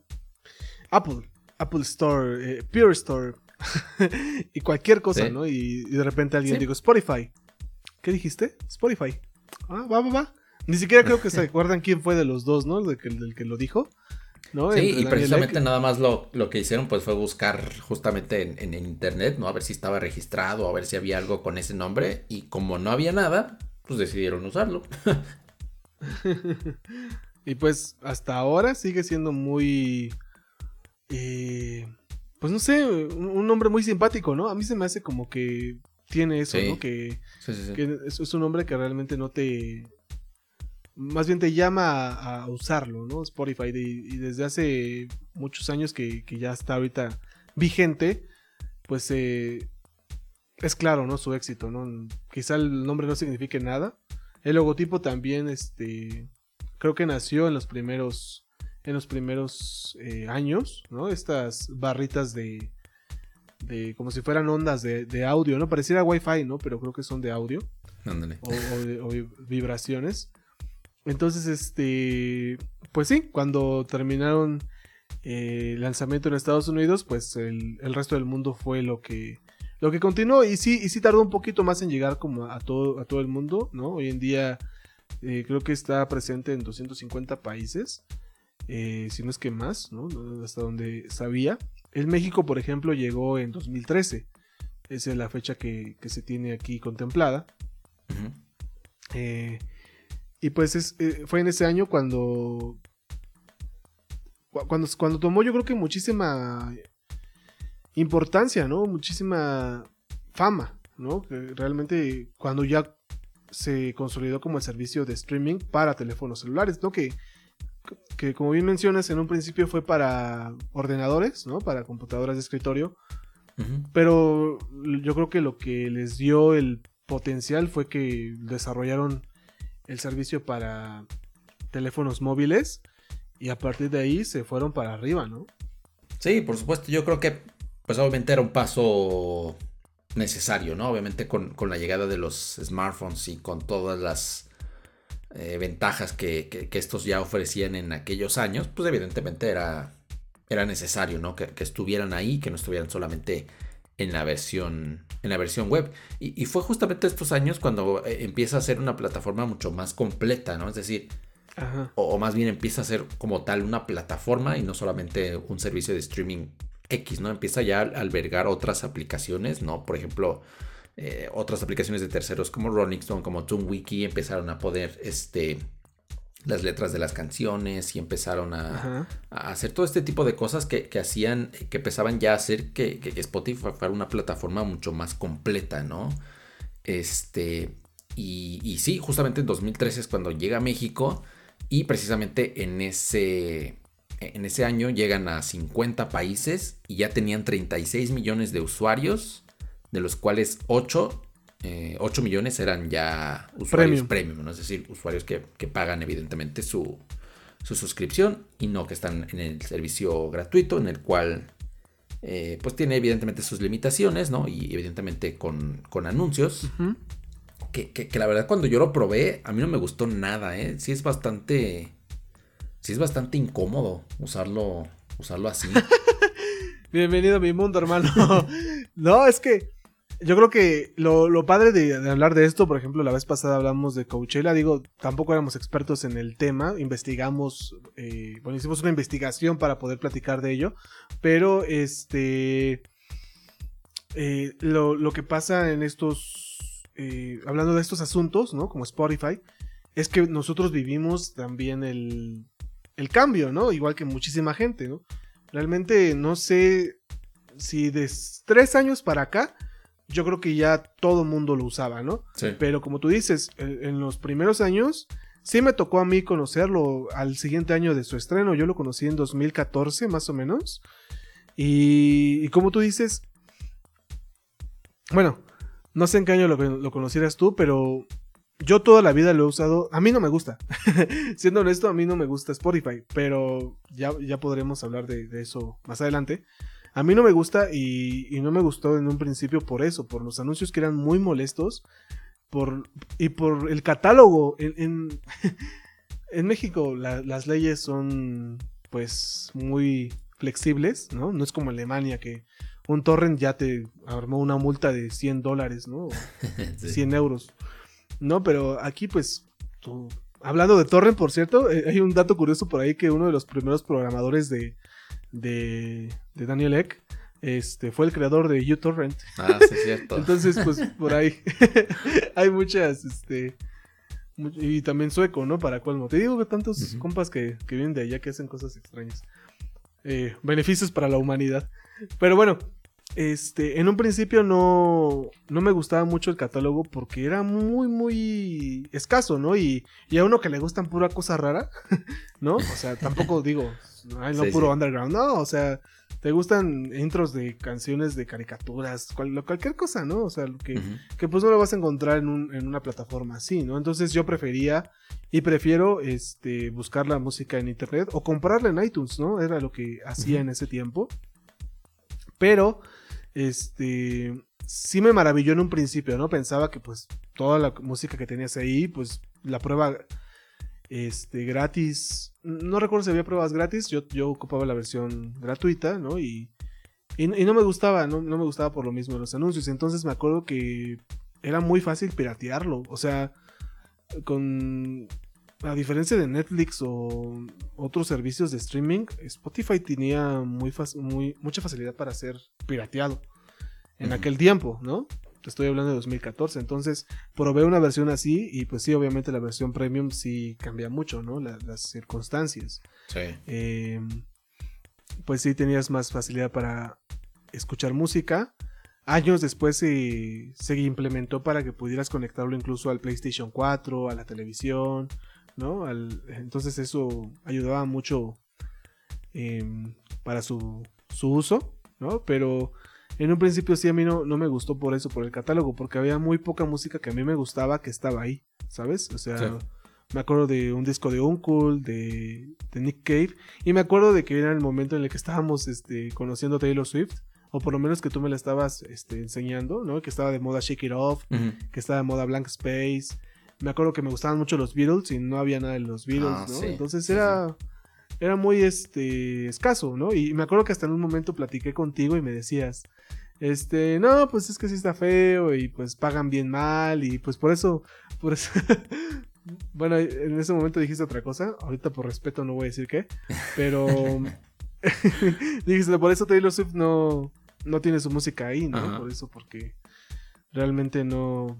Apple, Apple Store, eh, Pure Store y cualquier cosa, ¿no? Y, de repente alguien dijo Spotify. ¿Qué dijiste? Spotify. Ah, va, va, va. Ni siquiera creo que se acuerdan quién fue de los dos, ¿no? del que lo dijo. Sí, y precisamente nada más lo, que hicieron pues fue buscar justamente en, internet, ¿no? A ver si estaba registrado, a ver si había algo con ese nombre. Y como no había nada, pues decidieron usarlo. y pues hasta ahora sigue siendo muy... Eh, pues no sé, un, nombre muy simpático, ¿no? A mí se me hace como que tiene eso, ¿no? Que, que es, un nombre que realmente no te más bien te llama a, usarlo, ¿no? Spotify. y desde hace muchos años que, ya está ahorita vigente, pues eh, es claro, ¿no? Su éxito, ¿no? Quizá el nombre no signifique nada. El logotipo también, este, creo que nació en los primeros, en los primeros eh, años, ¿no? Estas barritas de, de como si fueran ondas de, audio, ¿no? Pareciera Wi-Fi, ¿no? Pero creo que son de audio. o vibraciones. Entonces, este, pues sí, cuando terminaron eh, el lanzamiento en Estados Unidos, pues el, resto del mundo fue lo que, lo que continuó y sí, y sí tardó un poquito más en llegar como a todo, a todo el mundo, ¿no? Hoy en día eh, creo que está presente en 250 países, eh, si no es que más, ¿no? Hasta donde sabía. En México, por ejemplo, llegó en 2013. Esa es la fecha que, se tiene aquí contemplada. Y pues eh, fue en ese año cuando, cuando, cuando tomó yo creo que muchísima importancia, ¿no? Muchísima fama, ¿no? Que realmente cuando ya se consolidó como el servicio de streaming para teléfonos celulares, ¿no? Que, que como bien mencionas, en un principio fue para ordenadores, ¿no? Para computadoras de escritorio. Pero yo creo que lo que les dio el potencial fue que desarrollaron el servicio para teléfonos móviles y a partir de ahí se fueron para arriba, ¿no? Sí, por supuesto, yo creo que pues obviamente era un paso necesario, ¿no? Obviamente con, la llegada de los smartphones y con todas las eh, ventajas que, estos ya ofrecían en aquellos años, pues evidentemente era, era necesario, ¿no? Que, estuvieran ahí, que no estuvieran solamente en la versión, en la versión web. Y, fue justamente estos años cuando eh, empieza a ser una plataforma mucho más completa, ¿no? Es decir, o, más bien empieza a ser como tal una plataforma y no solamente un servicio de streaming X, ¿no? Empieza ya a albergar otras aplicaciones, ¿no? Por ejemplo, eh, otras aplicaciones de terceros como Rolling Stone, como TuneWiki, empezaron a poder, este, las letras de las canciones y empezaron a, hacer todo este tipo de cosas que, hacían, que empezaban ya a hacer que, que, Spotify fuera una plataforma mucho más completa, ¿no? Este, y, y sí, justamente en 2013 es cuando llega a México y precisamente en ese, en ese año llegan a 50 países y ya tenían 36 millones de usuarios, de los cuales 8, eh, millones eran ya usuarios premium, es decir, usuarios que, pagan evidentemente su, suscripción y no que están en el servicio gratuito, en el cual eh, pues tiene evidentemente sus limitaciones, ¿no? Y evidentemente con, anuncios. que, la verdad cuando yo lo probé, a mí no me gustó nada, ¿eh? Sí es bastante sí es bastante incómodo usarlo, usarlo así. Bienvenido a mi mundo, hermano. no, es que yo creo que lo, padre de, hablar de esto, por ejemplo, la vez pasada hablamos de Coachella, digo, tampoco éramos expertos en el tema, investigamos, eh, bueno, hicimos una investigación para poder platicar de ello, pero este, eh, lo, que pasa en estos, eh, hablando de estos asuntos, ¿no? Como Spotify, es que nosotros vivimos también el, el cambio, ¿no? Igual que muchísima gente, ¿no? Realmente no sé si de tres años para acá, yo creo que ya todo el mundo lo usaba, ¿no? Sí. Pero como tú dices, en los primeros años, sí me tocó a mí conocerlo al siguiente año de su estreno. Yo lo conocí en 2014, más o menos. Y, y como tú dices, bueno, no sé en qué año lo, lo conocieras tú, pero yo toda la vida lo he usado. A mí no me gusta. Siendo honesto, a mí no me gusta Spotify. Pero ya, ya podremos hablar de, eso más adelante. A mí no me gusta y, no me gustó en un principio por eso, por los anuncios que eran muy molestos. Por, y por el catálogo. En, en, México las leyes son pues muy flexibles, ¿no? No es como Alemania que un torrent ya te armó una multa de 100 dólares, ¿no? 100 euros. No, pero aquí pues Hablando de Torrent, por cierto, eh, hay un dato curioso por ahí que uno de los primeros programadores de, de, Daniel Eck este, fue el creador de uTorrent. Ah, sí, es cierto. Entonces, pues por ahí hay muchas, este, y también sueco, ¿no? Para colmo. Te digo que tantos compas que, que, vienen de allá que hacen cosas extrañas. Eh, beneficios para la humanidad. Pero bueno, este, en un principio no, no me gustaba mucho el catálogo porque era muy, muy escaso, ¿no? Y, y a uno que le gustan pura cosa rara, ¿no? O sea, tampoco digo, no puro underground, no, o sea, te gustan intros de canciones de caricaturas, cualquier cosa, ¿no? O sea, que, que pues no lo vas a encontrar en, un, en una plataforma así, ¿no? Entonces yo prefería y prefiero este, buscar la música en internet o comprarla en iTunes, ¿no? Era lo que hacía en ese tiempo. Pero este, sí me maravilló en un principio, ¿no? Pensaba que pues toda la música que tenías ahí, pues la prueba este, gratis, no recuerdo si había pruebas gratis, yo, yo ocupaba la versión gratuita, ¿no? Y, y, no me gustaba, no, no, me gustaba por lo mismo los anuncios, entonces me acuerdo que era muy fácil piratearlo, o sea, con... A diferencia de Netflix o otros servicios de streaming, Spotify tenía muy, muy mucha facilidad para ser pirateado en aquel tiempo, ¿no? Te estoy hablando de 2014, entonces probé una versión así y pues sí, obviamente la versión premium sí cambia mucho, ¿no? las circunstancias. Sí. Em, pues sí tenías más facilidad para escuchar música. Años después se, se implementó para que pudieras conectarlo incluso al PlayStation 4, a la televisión, ¿no? entonces eso ayudaba mucho em, para su, su, uso, ¿no? Pero en un principio sí a mí no, no me gustó por eso, por el catálogo, porque había muy poca música que a mí me gustaba que estaba ahí, ¿sabes? O sea, Sí. me acuerdo de un disco de Uncle, de, de Nick Cave, y me acuerdo de que era el momento en el que estábamos este, conociendo a Taylor Swift, o por lo menos que tú me la estabas este, enseñando, ¿no? Que estaba de moda Shake It Off, que estaba de moda Blank Space. Me acuerdo que me gustaban mucho los Beatles y no había nada de los Beatles, Ah, ¿no? sí, Entonces sí, era, era muy este, escaso, ¿no? Y me acuerdo que hasta en un momento platiqué contigo y me decías, este, no, pues es que sí está feo y pues pagan bien mal y pues por eso, por eso... bueno, en ese momento dijiste otra cosa, ahorita por respeto no voy a decir qué, pero dijiste, por eso Taylor Swift no, no tiene su música ahí, ¿no? Ajá. Por eso, porque realmente no...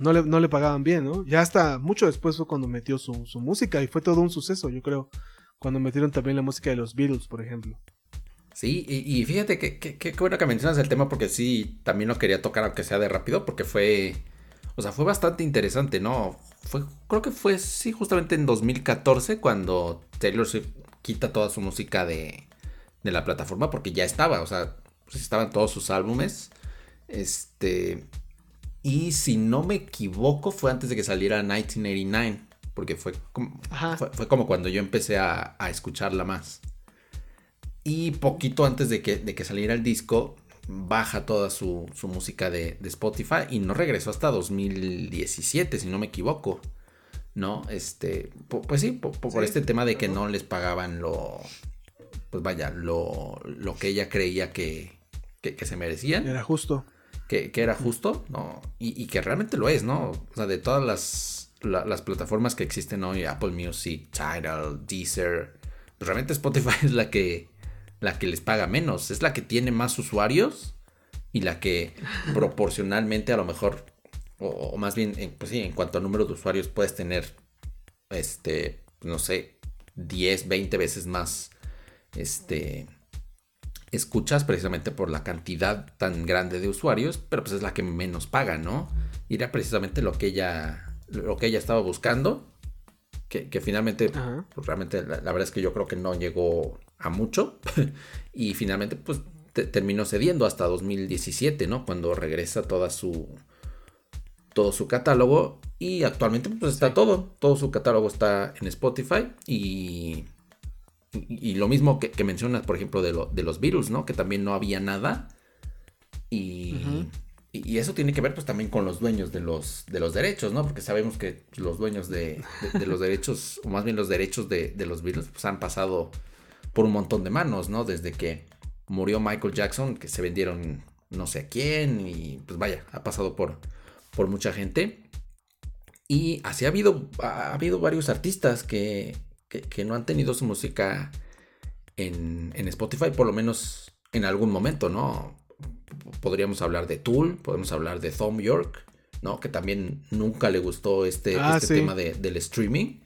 No le, no le pagaban bien, ¿no? Ya hasta mucho después fue cuando metió su, su música y fue todo un suceso, yo creo. Cuando metieron también la música de los Beatles, por ejemplo. Sí, y, fíjate que, que, que- bueno que mencionas el tema porque sí, también lo quería tocar aunque sea de rápido porque fue, o sea, fue bastante interesante, ¿no? Fue, creo que fue, sí, justamente en 2014 cuando Taylor Swift quita toda su música de, de la plataforma porque ya estaba, o sea, pues estaban todos sus álbumes, este, y si no me equivoco fue antes de que saliera 1989, porque fue como, fue, fue como cuando yo empecé a, a escucharla más. Y poquito antes de que, de que saliera el disco, baja toda su, su música de, de Spotify y no regresó hasta 2017, si no me equivoco. ¿No? Este, pu- pues sí, po- po- por, Sí, este tema de que no les pagaban lo, pues vaya, lo, lo que ella creía que, que, que se merecían Era justo. Que, que era justo, ¿no? Y, y que realmente lo es, ¿no? O sea, de todas las, la- las plataformas que existen hoy, Apple Music, Tidal, Deezer, pues realmente Spotify es la que, la que les paga menos, es la que tiene más usuarios y la que proporcionalmente a lo mejor, o, o más bien, en- pues sí, en cuanto al número de usuarios puedes tener, este, no sé, 10, 20 veces más, este, escuchas precisamente por la cantidad tan grande de usuarios, pero pues es la que menos paga, ¿no? Y era precisamente lo que ella, lo que ella estaba buscando, que, que finalmente, pues realmente la, la verdad es que yo creo que no llegó a mucho y finalmente pues te- terminó cediendo hasta 2017, ¿no? Cuando regresa toda su todo su catálogo y actualmente pues está todo, todo su catálogo está en Spotify y y, y lo mismo que, que mencionas, por ejemplo, de, lo- de los virus, ¿no? Que también no había nada. Y- y eso tiene que ver pues también con los dueños de los, de los derechos, ¿no? Porque sabemos que los dueños de, de- de los derechos, o más bien los derechos de, de los virus, pues han pasado por un montón de manos, ¿no? Desde que murió Michael Jackson, que se vendieron no sé a quién, y pues vaya, ha pasado por, por mucha gente. Y así ha habido, ha habido varios artistas que, que, que no han tenido su música en, en Spotify, por lo menos en algún momento, ¿no? Podríamos hablar de Tool, podemos hablar de Thom York, ¿no? Que también nunca le gustó este, Ah, este sí. tema de- del streaming.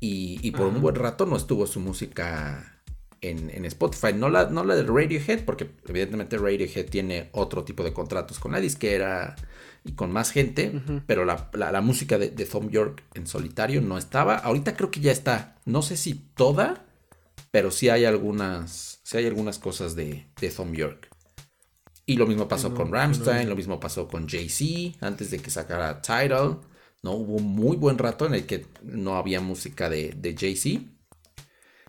Y, y por un Ajá. buen rato no estuvo su música en, en Spotify. No la, no la de Radiohead, porque evidentemente Radiohead tiene otro tipo de contratos con la disquera y con más gente. Pero la, la- la música de, de Thom York en solitario no estaba. Ahorita creo que ya está. No sé si toda, pero sí hay algunas, sí hay algunas cosas de, de Thom York. Y lo mismo pasó no, con no Ramstein, lo mismo pasó con Jay-Z antes de que sacara Tidal. No hubo un muy buen rato en el que no había música de, de Jay-Z.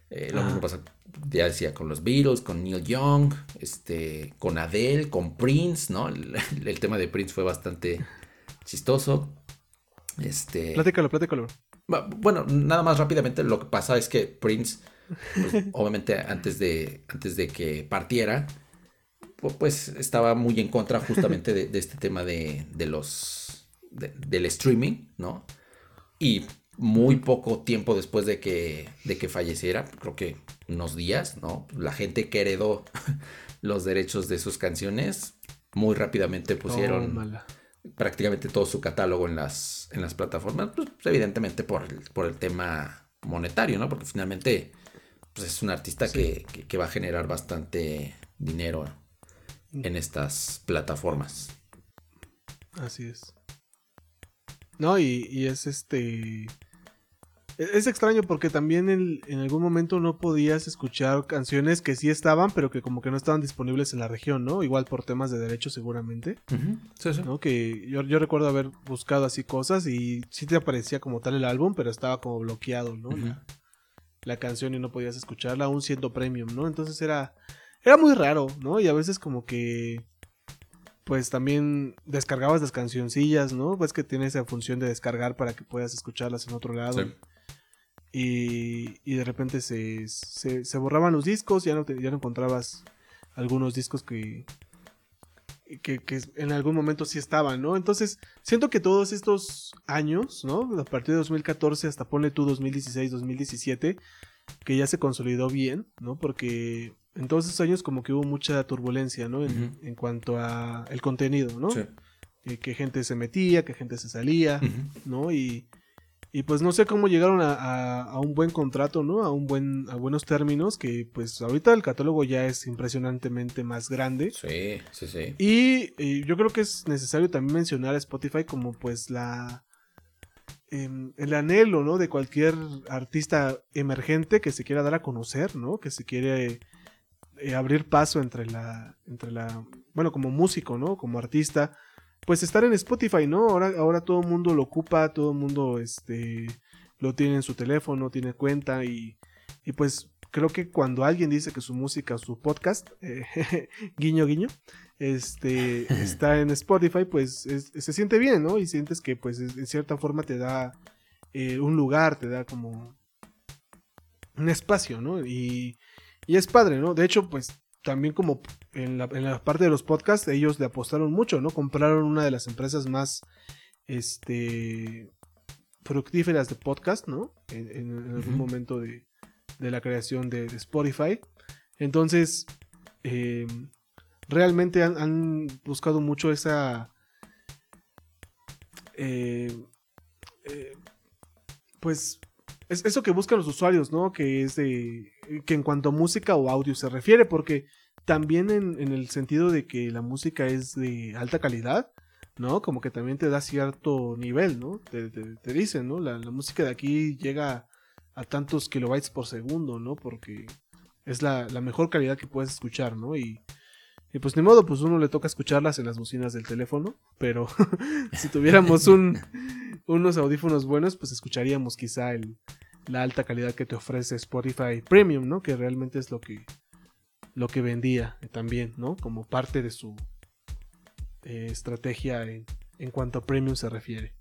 Eh, lo mismo pasó, ya decía, con los Beatles, con Neil Young, este, con Adele, con Prince, ¿no? El, el tema de Prince fue bastante chistoso. Este, Platícalo, platícalo. Bueno, nada más rápidamente lo que pasa es que Prince, pues, obviamente antes de, antes de que partiera, pu- pues estaba muy en contra justamente de, de este tema de, de los de- del streaming, ¿no? Y muy poco tiempo después de que, de que falleciera, creo que unos días, ¿no? La gente que heredó los derechos de sus canciones muy rápidamente pusieron prácticamente todo su catálogo en las, en las plataformas, pues, evidentemente por el, por el tema monetario, ¿no? Porque finalmente pues, es un artista que, que- que va a generar bastante dinero en estas plataformas. Así es. No, y, y es este. E-, Es extraño porque también en, en algún momento no podías escuchar canciones que sí estaban, pero que como que no estaban disponibles en la región, ¿no? Igual por temas de derechos seguramente, Sí, sí. ¿no? Que yo, yo recuerdo haber buscado así cosas y sí te aparecía como tal el álbum, pero estaba como bloqueado, ¿no? La, la canción y no podías escucharla aún siendo premium, ¿no? Entonces era, era muy raro, ¿no? Y a veces como que pues también descargabas las cancioncillas, ¿no? Pues que tiene esa función de descargar para que puedas escucharlas en otro lado. Sí. Y, y de repente se, se, se borraban los discos, ya no, te- ya no encontrabas algunos discos que, que, que en algún momento sí estaban, ¿no? Entonces, siento que todos estos años, ¿no? A partir de 2014 hasta ponle tú 2016, 2017, que ya se consolidó bien, ¿no? Porque en todos esos años como que hubo mucha turbulencia, ¿no? En, en cuanto a el contenido, ¿no? Sí. Eh, que gente se metía, que gente se salía. ¿no? Y, y pues no sé cómo llegaron a, a- a un buen contrato, ¿no? A un buen, a buenos términos, que pues ahorita el catálogo ya es impresionantemente más grande. Sí, sí, sí. Y eh, yo creo que es necesario también mencionar a Spotify como pues la em, el anhelo, ¿no? De cualquier artista emergente que se quiera dar a conocer, ¿no? Que se quiere eh, abrir paso entre la, entre la, bueno, como músico, ¿no? Como artista, pues estar en Spotify, ¿no? Ahora, ahora todo el mundo lo ocupa, todo el mundo, este, lo tiene en su teléfono, tiene cuenta y, y pues creo que cuando alguien dice que su música, su podcast, eh, guiño guiño, este, está en Spotify, pues es- se siente bien, ¿no? Y sientes que pues es- en cierta forma te da eh, un lugar, te da como un espacio, ¿no? Y, y es padre, ¿no? De hecho, pues también como en la, en la parte de los podcasts, ellos le apostaron mucho, ¿no? Compraron una de las empresas más, este, fructíferas de podcast, ¿no? En, algún momento de, de la creación de, de Spotify. Entonces, eh, realmente han, han buscado mucho esa... eh, eh, pues es eso que buscan los usuarios, ¿no? Que es de. que en cuanto a música o audio se refiere, porque también en, en el sentido de que la música es de alta calidad, ¿no? Como que también te da cierto nivel, ¿no? Te, te- te dicen, ¿no? La, la música de aquí llega a tantos kilobytes por segundo, ¿no? Porque es la, la mejor calidad que puedes escuchar, ¿no? Y, y pues ni modo, pues uno le toca escucharlas en las bocinas del teléfono, pero si tuviéramos un, unos audífonos buenos, pues escucharíamos quizá el, la alta calidad que te ofrece Spotify Premium, ¿no? Que realmente es lo que, lo que vendía también, ¿no? Como parte de su eh, estrategia en, en cuanto a Premium se refiere.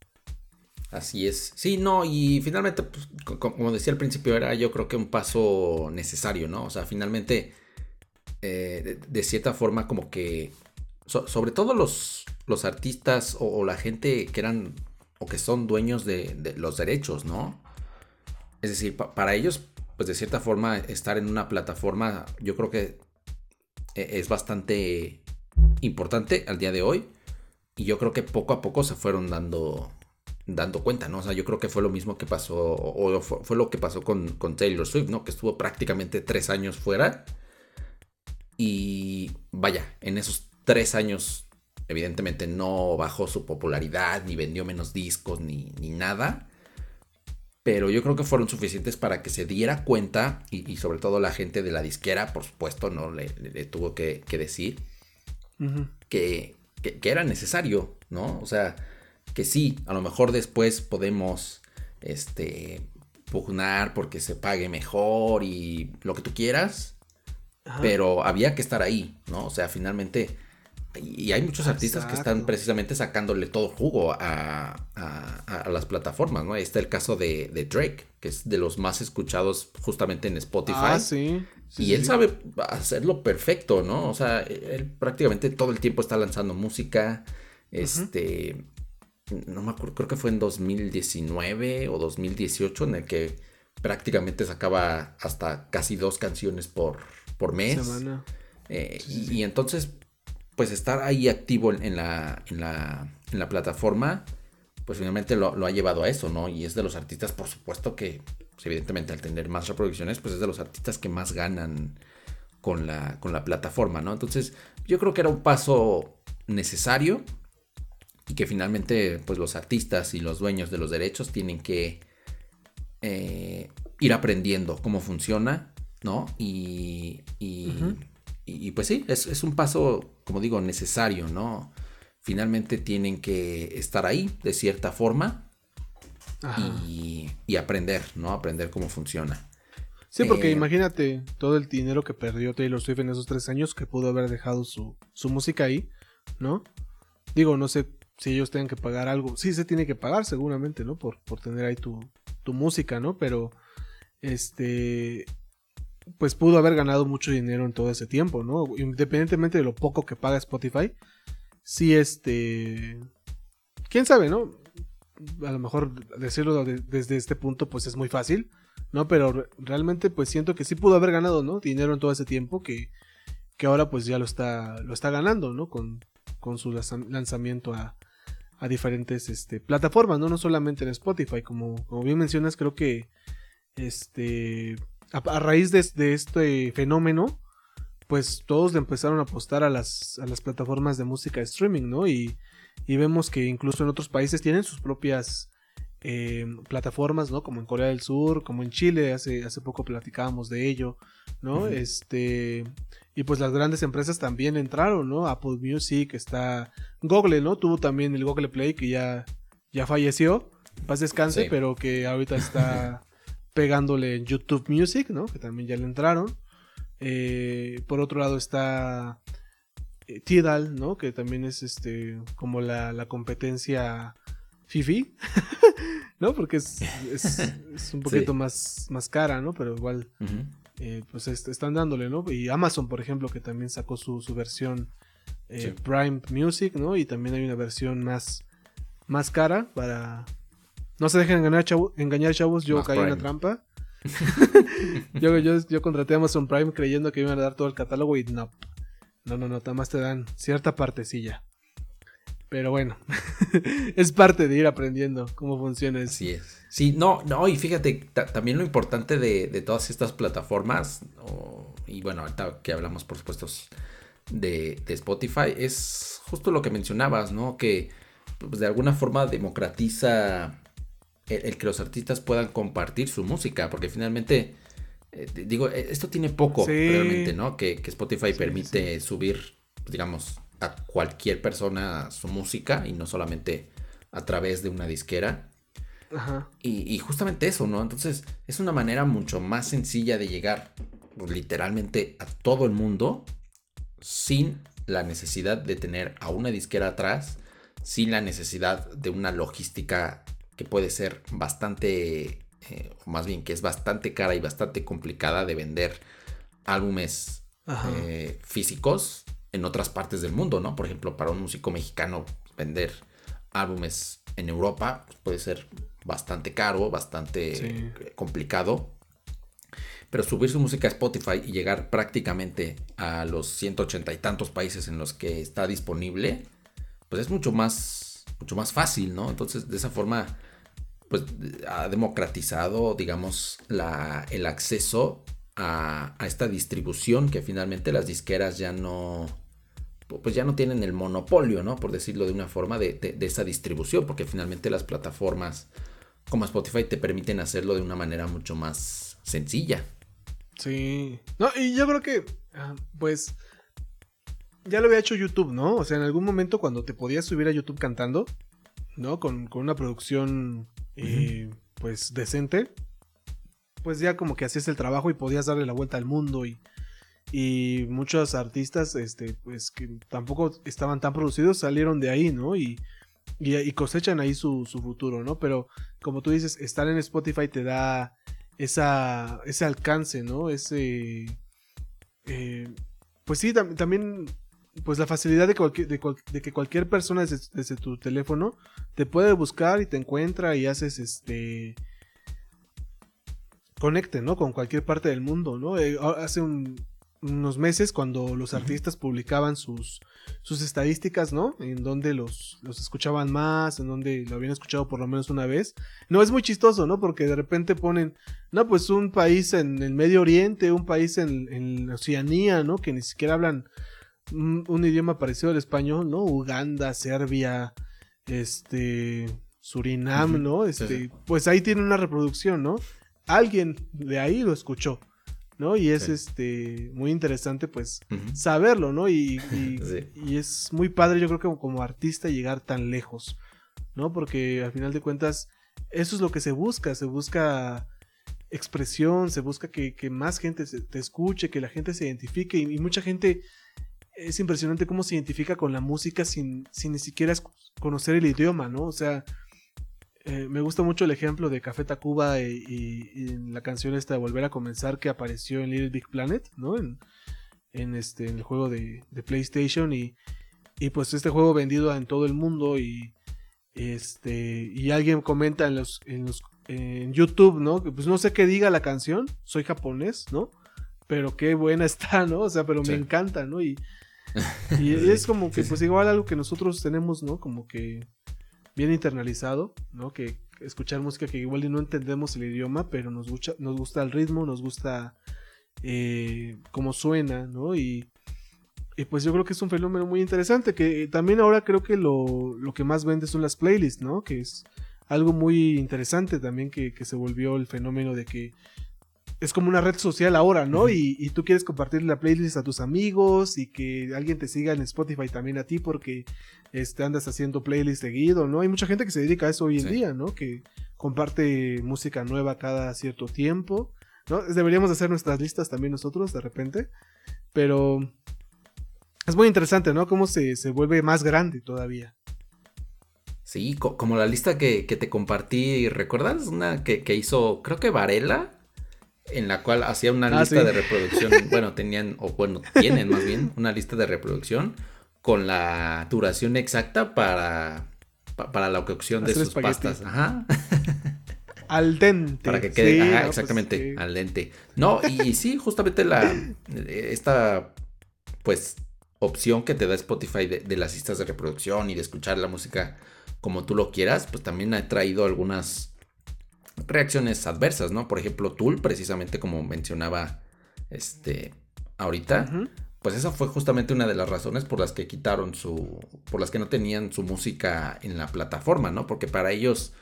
Así es. Sí, no, y finalmente, pues, co- co- como decía al principio, era yo creo que un paso necesario, ¿no? O sea, finalmente, eh, de, cierta forma, como que, so- sobre todo los, los artistas o, o la gente que eran o que son dueños de, de los derechos, ¿no? Es decir, pa- para ellos, pues de cierta forma, estar en una plataforma, yo creo que eh, es bastante importante al día de hoy. Y yo creo que poco a poco se fueron dando, dando cuenta, ¿no? O sea, yo creo que fue lo mismo que pasó, o fue, fue lo que pasó con, con Taylor Swift, ¿no? Que estuvo prácticamente tres años fuera. Y vaya, en esos tres años, evidentemente no bajó su popularidad, ni vendió menos discos, ni, ni nada. Pero yo creo que fueron suficientes para que se diera cuenta, y, y sobre todo la gente de la disquera, por supuesto, ¿no? Le, le- le tuvo que, que decir que, que- que era necesario, ¿no? O sea, que sí, a lo mejor después podemos, este, pugnar porque se pague mejor y lo que tú quieras, Ajá. pero había que estar ahí, ¿no? O sea, finalmente, y hay muchos artistas que están precisamente sacándole todo jugo a, a- a las plataformas, ¿no? Ahí está el caso de, de Drake, que es de los más escuchados justamente en Spotify. Ah, sí. Sí, y él sí. sabe hacerlo perfecto, ¿no? O sea, él prácticamente todo el tiempo está lanzando música. Este. No me acuerdo, creo que fue en 2019 o 2018 en el que prácticamente sacaba hasta casi dos canciones por, por mes. Semana. Eh, sí. y entonces, pues estar ahí activo en la, en la, en la plataforma, pues finalmente lo, ha llevado a eso, ¿no? Y es de los artistas, por supuesto que, pues, evidentemente al tener más reproducciones, pues es de los artistas que más ganan con la, con la plataforma, ¿no? Entonces, yo creo que era un paso necesario y que finalmente, pues los artistas y los dueños de los derechos tienen que eh, ir aprendiendo cómo funciona, ¿no? Y, pues sí, es, es, un paso, como digo, necesario, ¿no? Finalmente tienen que estar ahí de cierta forma y, y, aprender, ¿no? Aprender cómo funciona. Sí, porque eh, imagínate todo el dinero que perdió Taylor Swift en esos tres años que pudo haber dejado su, su música ahí, ¿no? Digo, no sé si ellos tengan que pagar algo. Sí, se tiene que pagar seguramente, ¿no? Por, por tener ahí tu, tu música, ¿no? Pero, este, pues pudo haber ganado mucho dinero en todo ese tiempo, ¿no? Independientemente de lo poco que paga Spotify, sí, este, quién sabe, ¿no? A lo mejor decirlo desde este punto, pues es muy fácil, ¿no? Pero realmente, pues siento que sí pudo haber ganado, ¿no? Dinero en todo ese tiempo que, que ahora pues ya lo está, lo está ganando, ¿no? Con, con su lanzamiento a, a diferentes este, plataformas, ¿no? No solamente en Spotify, como, como bien mencionas, creo que este, a, raíz de, este fenómeno, pues todos le empezaron a apostar a las, a las plataformas de música streaming, ¿no? Y, y vemos que incluso en otros países tienen sus propias eh, plataformas, ¿no? Como en Corea del Sur, como en Chile, hace, hace poco platicábamos de ello, ¿no? Este, y pues las grandes empresas también entraron, ¿no? Apple Music, está Google, ¿no? Tuvo también el Google Play que ya, ya falleció, paz descanse, pero que ahorita está pegándole en YouTube Music, ¿no? Que también ya le entraron. Eh, por otro lado está eh, Tidal, ¿no? Que también es este como la, la competencia Fifi, ¿no? Porque es, es, un poquito más, más cara, ¿no? Pero igual, eh, pues están dándole, ¿no? Y Amazon, por ejemplo, que también sacó su, su versión Prime Music, ¿no? Y también hay una versión más, más cara para... No se dejen engañar, engañar chavos, yo caí en la trampa. yo, yo, yo contraté Amazon Prime creyendo que iban a dar todo el catálogo y no. No, no, no, nada más te dan cierta partecilla. Pero bueno, es parte de ir aprendiendo cómo funciona eso. Sí, es. Sí, no, no, y fíjate, también lo importante de, todas estas plataformas, y bueno, ahorita que hablamos, por supuesto, de, Spotify, es justo lo que mencionabas, ¿no? Que pues, de alguna forma democratiza el, que los artistas puedan compartir su música, porque finalmente, eh, digo, e, esto tiene poco realmente, ¿no? Que, Spotify permite subir, digamos, a cualquier persona su música y no solamente a través de una disquera. Ajá. Y, justamente eso, ¿no? Entonces es una manera mucho más sencilla de llegar pues, literalmente a todo el mundo sin la necesidad de tener a una disquera atrás, sin la necesidad de una logística que puede ser bastante, eh, más bien que es bastante cara y bastante complicada de vender álbumes eh, físicos en otras partes del mundo, ¿no? Por ejemplo, para un músico mexicano vender álbumes en Europa pues, puede ser bastante caro, bastante complicado. Pero subir su música a Spotify y llegar prácticamente a los 180 y tantos países en los que está disponible, pues es mucho más, mucho más fácil, ¿no? Entonces, de esa forma, pues ha democratizado, digamos, la, el acceso a, a, esta distribución que finalmente las disqueras ya no, pues ya no tienen el monopolio, ¿no? Por decirlo de una forma, de, esa distribución, porque finalmente las plataformas como Spotify te permiten hacerlo de una manera mucho más sencilla. Sí. No, y yo creo que, ah, pues, ya lo había hecho YouTube, ¿no? O sea, en algún momento cuando te podías subir a YouTube cantando, ¿no? Con, una producción, eh, pues, decente, pues ya como que hacías el trabajo y podías darle la vuelta al mundo y y muchos artistas, este, pues que tampoco estaban tan producidos, salieron de ahí, ¿no? Y, y, cosechan ahí su, futuro, ¿no? Pero como tú dices, estar en Spotify te da esa, ese alcance, ¿no? Ese... Eh, pues sí, también pues la facilidad de, de, que cualquier persona desde, tu teléfono te puede buscar y te encuentra y haces este conecte, ¿no? Con cualquier parte del mundo, ¿no? Eh, hace un, unos meses cuando los artistas publicaban sus, sus estadísticas, ¿no? En donde los, los escuchaban más, en donde lo habían escuchado por lo menos una vez. No, es muy chistoso, ¿no? Porque de repente ponen, no, pues un país en el Medio Oriente, un país en, en Oceanía, ¿no? Que ni siquiera hablan un, idioma parecido al español, ¿no? Uganda, Serbia, este... Surinam, ¿no? Este, Pues ahí tiene una reproducción, ¿no? Alguien de ahí lo escuchó, ¿no? Y es este muy interesante, pues, saberlo, ¿no? Y, y, es muy padre, yo creo que como artista llegar tan lejos, ¿no? Porque al final de cuentas, eso es lo que se busca, se busca expresión, se busca que, más gente te escuche, que la gente se identifique y, mucha gente es impresionante cómo se identifica con la música sin, sin ni siquiera conocer el idioma, ¿no? O sea, eh, me gusta mucho el ejemplo de Café Tacuba y, la canción esta de Volver a Comenzar que apareció en Little Big Planet, ¿no? En, en este, en el juego de, de PlayStation y, y, pues este juego vendido en todo el mundo y este y alguien comenta en los, en los en YouTube, ¿no? Pues no sé qué diga la canción, soy japonés, ¿no? Pero qué buena está, ¿no? O sea, pero me encanta, ¿no? Y, y es como que, pues igual algo que nosotros tenemos, ¿no? Como que bien internalizado, ¿no? Que escuchar música que igual no entendemos el idioma, pero nos gusta, nos gusta el ritmo, nos gusta eh, cómo suena, ¿no? Y, y, pues yo creo que es un fenómeno muy interesante, que también ahora creo que lo, lo que más vende son las playlists, ¿no? Que es algo muy interesante también que, se volvió el fenómeno de que es como una red social ahora, ¿no? y, tú quieres compartir la playlist a tus amigos y que alguien te siga en Spotify también a ti porque este, andas haciendo playlist seguido, ¿no? Hay mucha gente que se dedica a eso hoy en día, ¿no? Que comparte música nueva cada cierto tiempo, ¿no? Deberíamos hacer nuestras listas también nosotros de repente, pero es muy interesante, ¿no? Cómo se, se vuelve más grande todavía. Sí, como la lista que, te compartí, ¿recuerdas? Una que, hizo, creo que Varela, en la cual hacía una ah, lista de reproducción, bueno, tenían, o bueno, tienen más bien, una lista de reproducción con la duración exacta para, para la cocción de sus pastas. Ajá. Al dente. Para que quede, ajá, pues, exactamente, al dente. No, y, sí, justamente la, esta, pues, opción que te da Spotify de, de las listas de reproducción y de escuchar la música como tú lo quieras, pues también ha traído algunas reacciones adversas, ¿no? Por ejemplo, Tool, precisamente como mencionaba este ahorita, pues esa fue justamente una de las razones por las que quitaron su, por las que no tenían su música en la plataforma, ¿no? Porque para ellos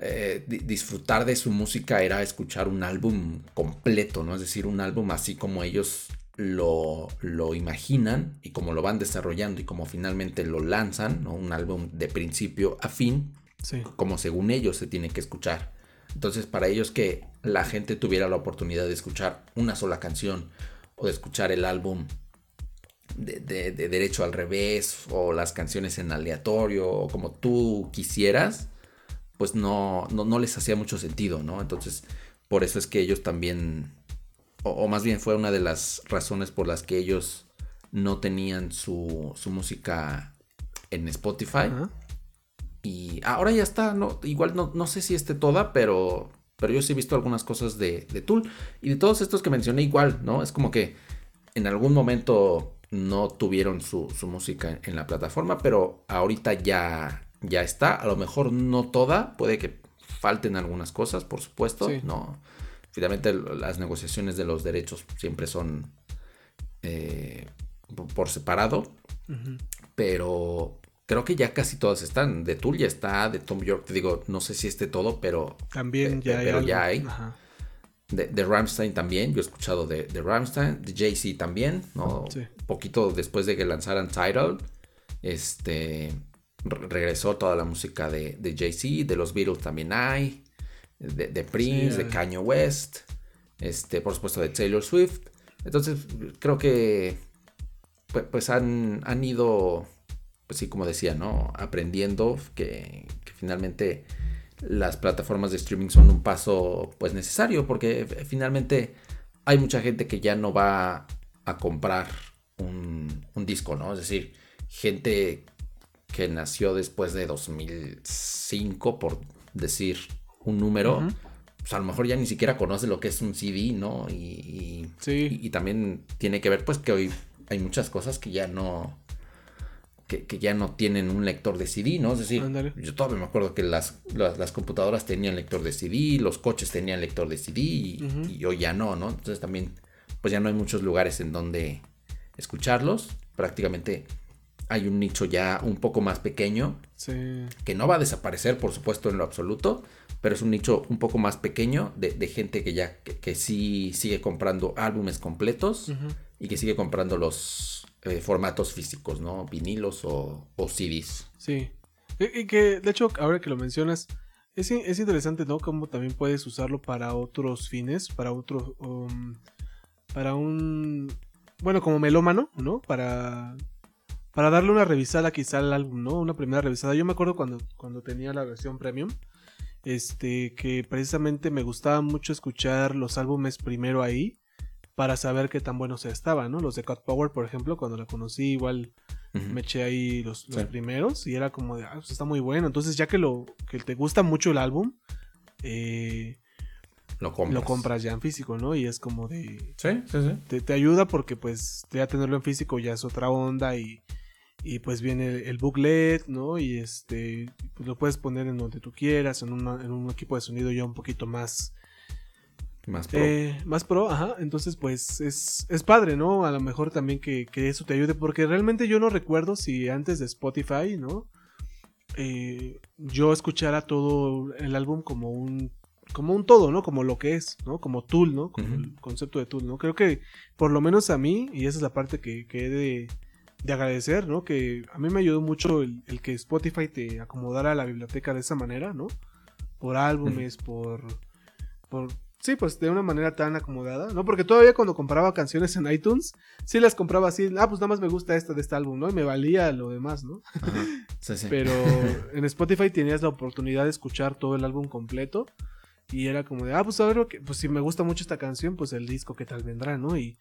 eh, disfrutar de su música era escuchar un álbum completo, ¿no? Es decir, un álbum así como ellos lo, lo, imaginan y como lo van desarrollando y como finalmente lo lanzan, un álbum de principio a fin, como según ellos se tiene que escuchar. Entonces para ellos que la gente tuviera la oportunidad de escuchar una sola canción o de escuchar el álbum de, derecho al revés o las canciones en aleatorio o como tú quisieras, pues no, no, no les hacía mucho sentido, ¿no? Entonces por eso es que ellos también o, más bien fue una de las razones por las que ellos no tenían su, música en Spotify. Y ahora ya está, no, igual no, no sé si esté toda, pero, pero yo sí he visto algunas cosas de, Tool. Y de todos estos que mencioné igual, ¿no? Es como que en algún momento no tuvieron su, música en la plataforma, pero ahorita ya, ya está. A lo mejor no toda, puede que falten algunas cosas, por supuesto, no finalmente las negociaciones de los derechos siempre son eh, por separado, pero creo que ya casi todas están. De Tool ya está, de Tom York, te digo, no sé si esté todo, pero también ya pero hay. ya hay. De, de, Ramstein también, yo he escuchado de, de Ramstein, de Jay-Z también, ¿no? Poquito después de que lanzaran Tidal, este, regresó toda la música de, de Jay-Z, de los Beatles también hay de, Prince, de Kanye West, este, por supuesto de Taylor Swift. Entonces, creo que pues, pues han, han, ido, pues sí, como decía, ¿no? Aprendiendo que, finalmente las plataformas de streaming son un paso pues necesario porque finalmente hay mucha gente que ya no va a comprar un, un disco, ¿no? Es decir, gente que nació después de 2005, por decir un número, pues a lo mejor ya ni siquiera conoce lo que es un CD, ¿no? Y, y, también tiene que ver pues que hoy hay muchas cosas que ya no... Que, ya no tienen un lector de CD, ¿no? Es decir, yo todavía me acuerdo que las, las, computadoras tenían lector de CD, los coches tenían lector de CD y, hoy ya no, ¿no? Entonces también, pues ya no hay muchos lugares en donde escucharlos. Prácticamente hay un nicho ya un poco más pequeño, Sí. que no va a desaparecer, por supuesto, en lo absoluto, pero es un nicho un poco más pequeño de, de gente que ya, que, que sí sigue comprando álbumes completos y que sigue comprando los eh, formatos físicos, ¿no? Vinilos o, CDs. Sí. Y, que, de hecho, ahora que lo mencionas, es, es interesante, ¿no? Cómo también puedes usarlo para otros fines, para otro, um, para un, bueno, como melómano, ¿no? Para, para darle una revisada quizá al álbum, ¿no? Una primera revisada. Yo me acuerdo cuando, cuando tenía la versión premium, este, que precisamente me gustaba mucho escuchar los álbumes primero ahí para saber qué tan buenos estaban, ¿no? Los de Cut Power, por ejemplo, cuando la conocí igual me eché ahí los, los Sí. primeros y era como de, ah, pues está muy bueno. Entonces, ya que lo que te gusta mucho el álbum, eh, Lo compras. lo compras ya en físico, ¿no? Y es como de, Sí, sí, sí. te, te ayuda porque pues ya tenerlo en físico ya es otra onda y, y pues viene el, el booklet, ¿no? Y este, pues lo puedes poner en donde tú quieras, en, una- en un equipo de sonido ya un poquito más, Más pro. eh, más pro, ajá. Entonces, pues es, es padre, ¿no? A lo mejor también que, que eso te ayude, porque realmente yo no recuerdo si antes de Spotify, ¿no? Eh, yo escuchara todo el álbum como un como un todo, ¿no? Como lo que es, ¿no? Como tool, ¿no? Como el concepto de tool, ¿no? Creo que por lo menos a mí, y esa es la parte que, que he de, de agradecer, ¿no? Que a mí me ayudó mucho el, el que Spotify te acomodara la biblioteca de esa manera, ¿no? Por álbumes, por, por... Sí, pues de una manera tan acomodada, ¿no? Porque todavía cuando compraba canciones en iTunes, sí las compraba así, ah, pues nada más me gusta esta de este álbum, ¿no? Y me valía lo demás, ¿no? Ajá. Sí, sí. Pero en Spotify tenías la oportunidad de escuchar todo el álbum completo. Y era como de, ah, pues a ver, lo que- pues si me gusta mucho esta canción, pues el disco que tal vendrá, ¿no? Y,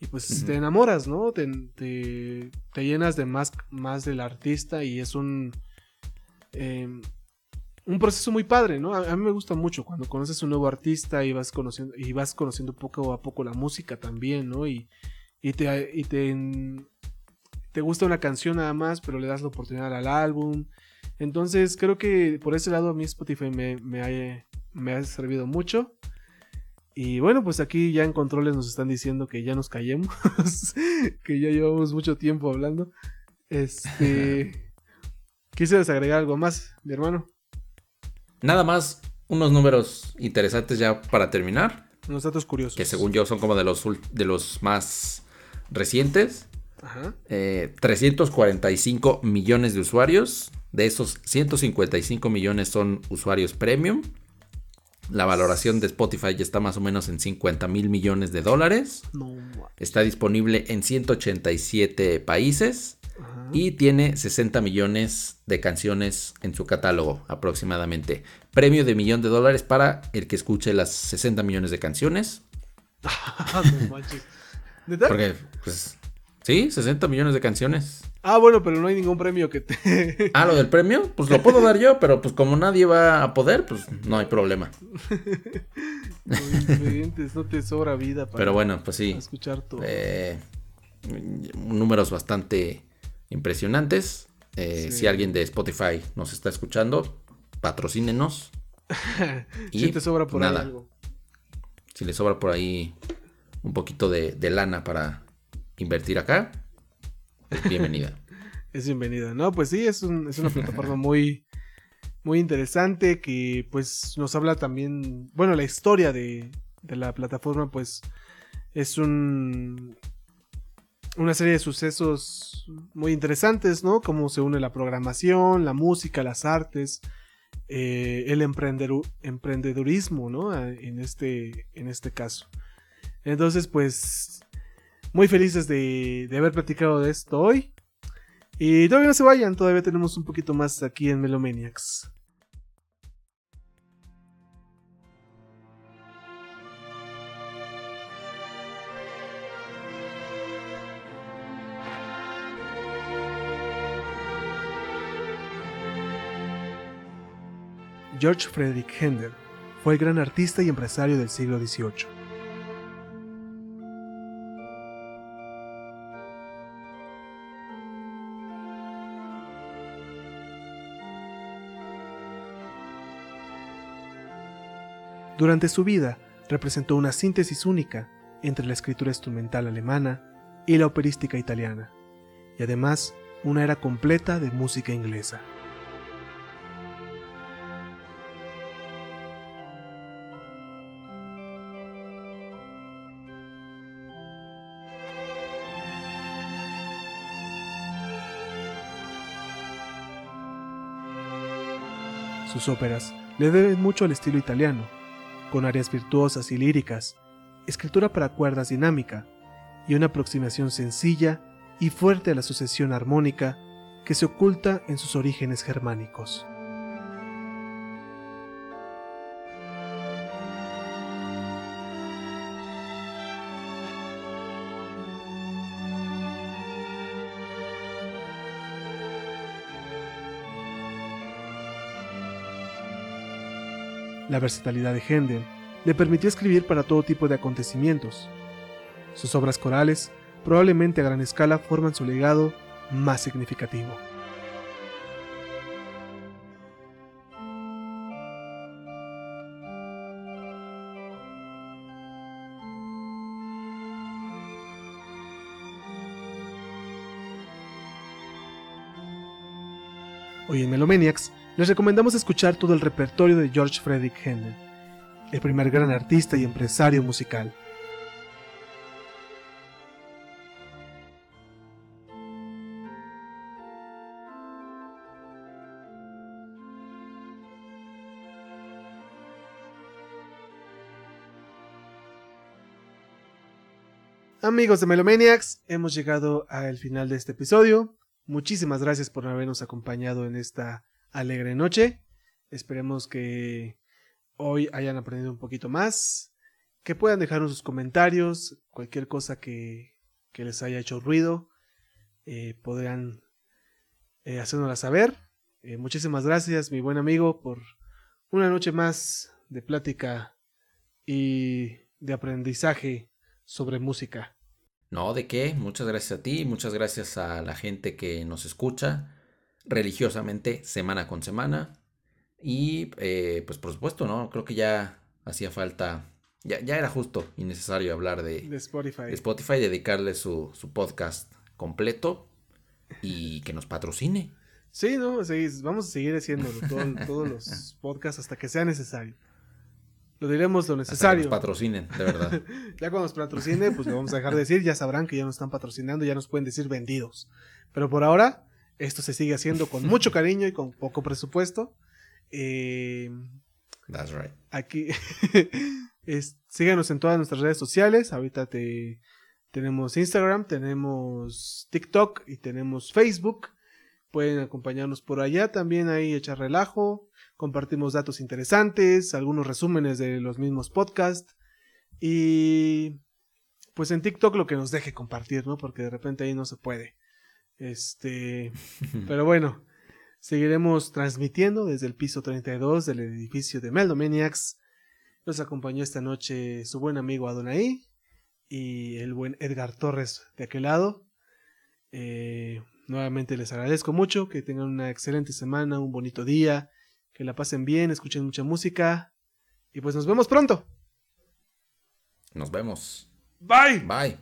y pues te enamoras, ¿no? Te, te, te llenas de más, más del artista y es un... em, un proceso muy padre, ¿no? A, a mí me gusta mucho cuando conoces un nuevo artista y vas conociendo, y vas conociendo poco a poco la música también, ¿no? Y, y te, y te, te gusta una canción nada más, pero le das la oportunidad al álbum. Entonces creo que por ese lado a mí Spotify me, me, ha, me ha servido mucho. Y bueno, pues aquí ya en controles nos están diciendo que ya nos callemos, que ya llevamos mucho tiempo hablando. Este... ¿Quisieras agregar algo más, mi hermano? Nada más unos números interesantes ya para terminar. Unos datos curiosos. Que según yo son como de los, de los más recientes. Ajá. Eh, 345 millones de usuarios. De esos 155 millones son usuarios premium. La valoración de Spotify ya está más o menos en 50 mil millones de dólares. No. Está disponible en 187 países. Ajá. Y tiene 60 millones de canciones en su catálogo aproximadamente. Premio de millón de dólares para el que escuche las 60 millones de canciones. no manches. Porque, pues, sí, 60 millones de canciones. Ah, bueno, pero no hay ningún premio que te... Ah, lo del premio, pues lo puedo dar yo, pero pues como nadie va a poder, pues no hay problema. No te sobra vida para Pero bueno, pues sí. escuchar todo. eh, números bastante impresionantes. Eh, Sí. Si alguien de Spotify nos está escuchando, patrocínenos. y si te sobra por ahí nada. algo. Si le sobra por ahí un poquito de, de lana para invertir acá, pues bienvenida. Es bienvenida. No, pues sí, es, un- es una plataforma muy, muy interesante que pues nos habla también, bueno, la historia de, de la plataforma pues es un, una serie de sucesos muy interesantes, ¿no? Cómo se une la programación, la música, las artes, eh, el emprendedurismo, ¿no? En este, en este caso. Entonces, pues, muy felices de, de haber platicado de esto hoy. Y todavía no se vayan, todavía tenemos un poquito más aquí en Melomaniacs. George Frederick Händel fue el gran artista y empresario del siglo XVIII. Durante su vida, representó una síntesis única entre la escritura instrumental alemana y la operística italiana, y además una era completa de música inglesa. Sus óperas le deben mucho al estilo italiano, con áreas virtuosas y líricas, escritura para cuerdas dinámica y una aproximación sencilla y fuerte a la sucesión armónica que se oculta en sus orígenes germánicos. La versatilidad de Händel le permitió escribir para todo tipo de acontecimientos. Sus obras corales, probablemente a gran escala, forman su legado más significativo. Hoy en Melomaniacs les recomendamos escuchar todo el repertorio de George Frederick Händel, el primer gran artista y empresario musical. Amigos de Melomaniacs, hemos llegado al final de este episodio. Muchísimas gracias por habernos acompañado en esta alegre noche. Esperemos que hoy hayan aprendido un poquito más, que puedan dejarnos sus comentarios, cualquier cosa que, les haya hecho ruido, eh, podrán eh, hacérnosla saber. Eh, muchísimas gracias, mi buen amigo, por una noche más de plática y de aprendizaje sobre música. No, ¿de qué? Muchas gracias a ti, muchas gracias a la gente que nos escucha religiosamente semana con semana. Y eh, pues por supuesto, ¿no? Creo que ya hacía falta, ya, ya era justo y necesario hablar de, de Spotify. de Spotify, dedicarle su, su podcast completo y que nos patrocine. Sí, no, sí, vamos a seguir haciéndolo, todo- todos los podcasts hasta que sea necesario. Lo diremos lo Hasta que necesario. nos patrocinen, de verdad. Ya cuando nos patrocine, pues lo vamos a dejar de decir, ya sabrán que ya nos están patrocinando, ya nos pueden decir vendidos. Pero por ahora, esto se sigue haciendo con mucho cariño y con poco presupuesto. Eh, That's right. aquí, es- síganos en todas nuestras redes sociales. Ahorita te, tenemos Instagram, tenemos TikTok y tenemos Facebook. Pueden acompañarnos por allá también ahí, echar relajo. Compartimos datos interesantes, algunos resúmenes de los mismos podcasts. Y pues en TikTok lo que nos deje compartir, ¿no? Porque de repente ahí no se puede. Este, pero bueno, seguiremos transmitiendo desde el piso 32 del edificio de Meldomaniacs. Nos acompañó esta noche su buen amigo Adonai y el buen Edgar Torres de aquel lado. Eh, nuevamente les agradezco mucho, que tengan una excelente semana, un bonito día, que la pasen bien, escuchen mucha música y pues nos vemos pronto. Nos vemos. Bye. Bye.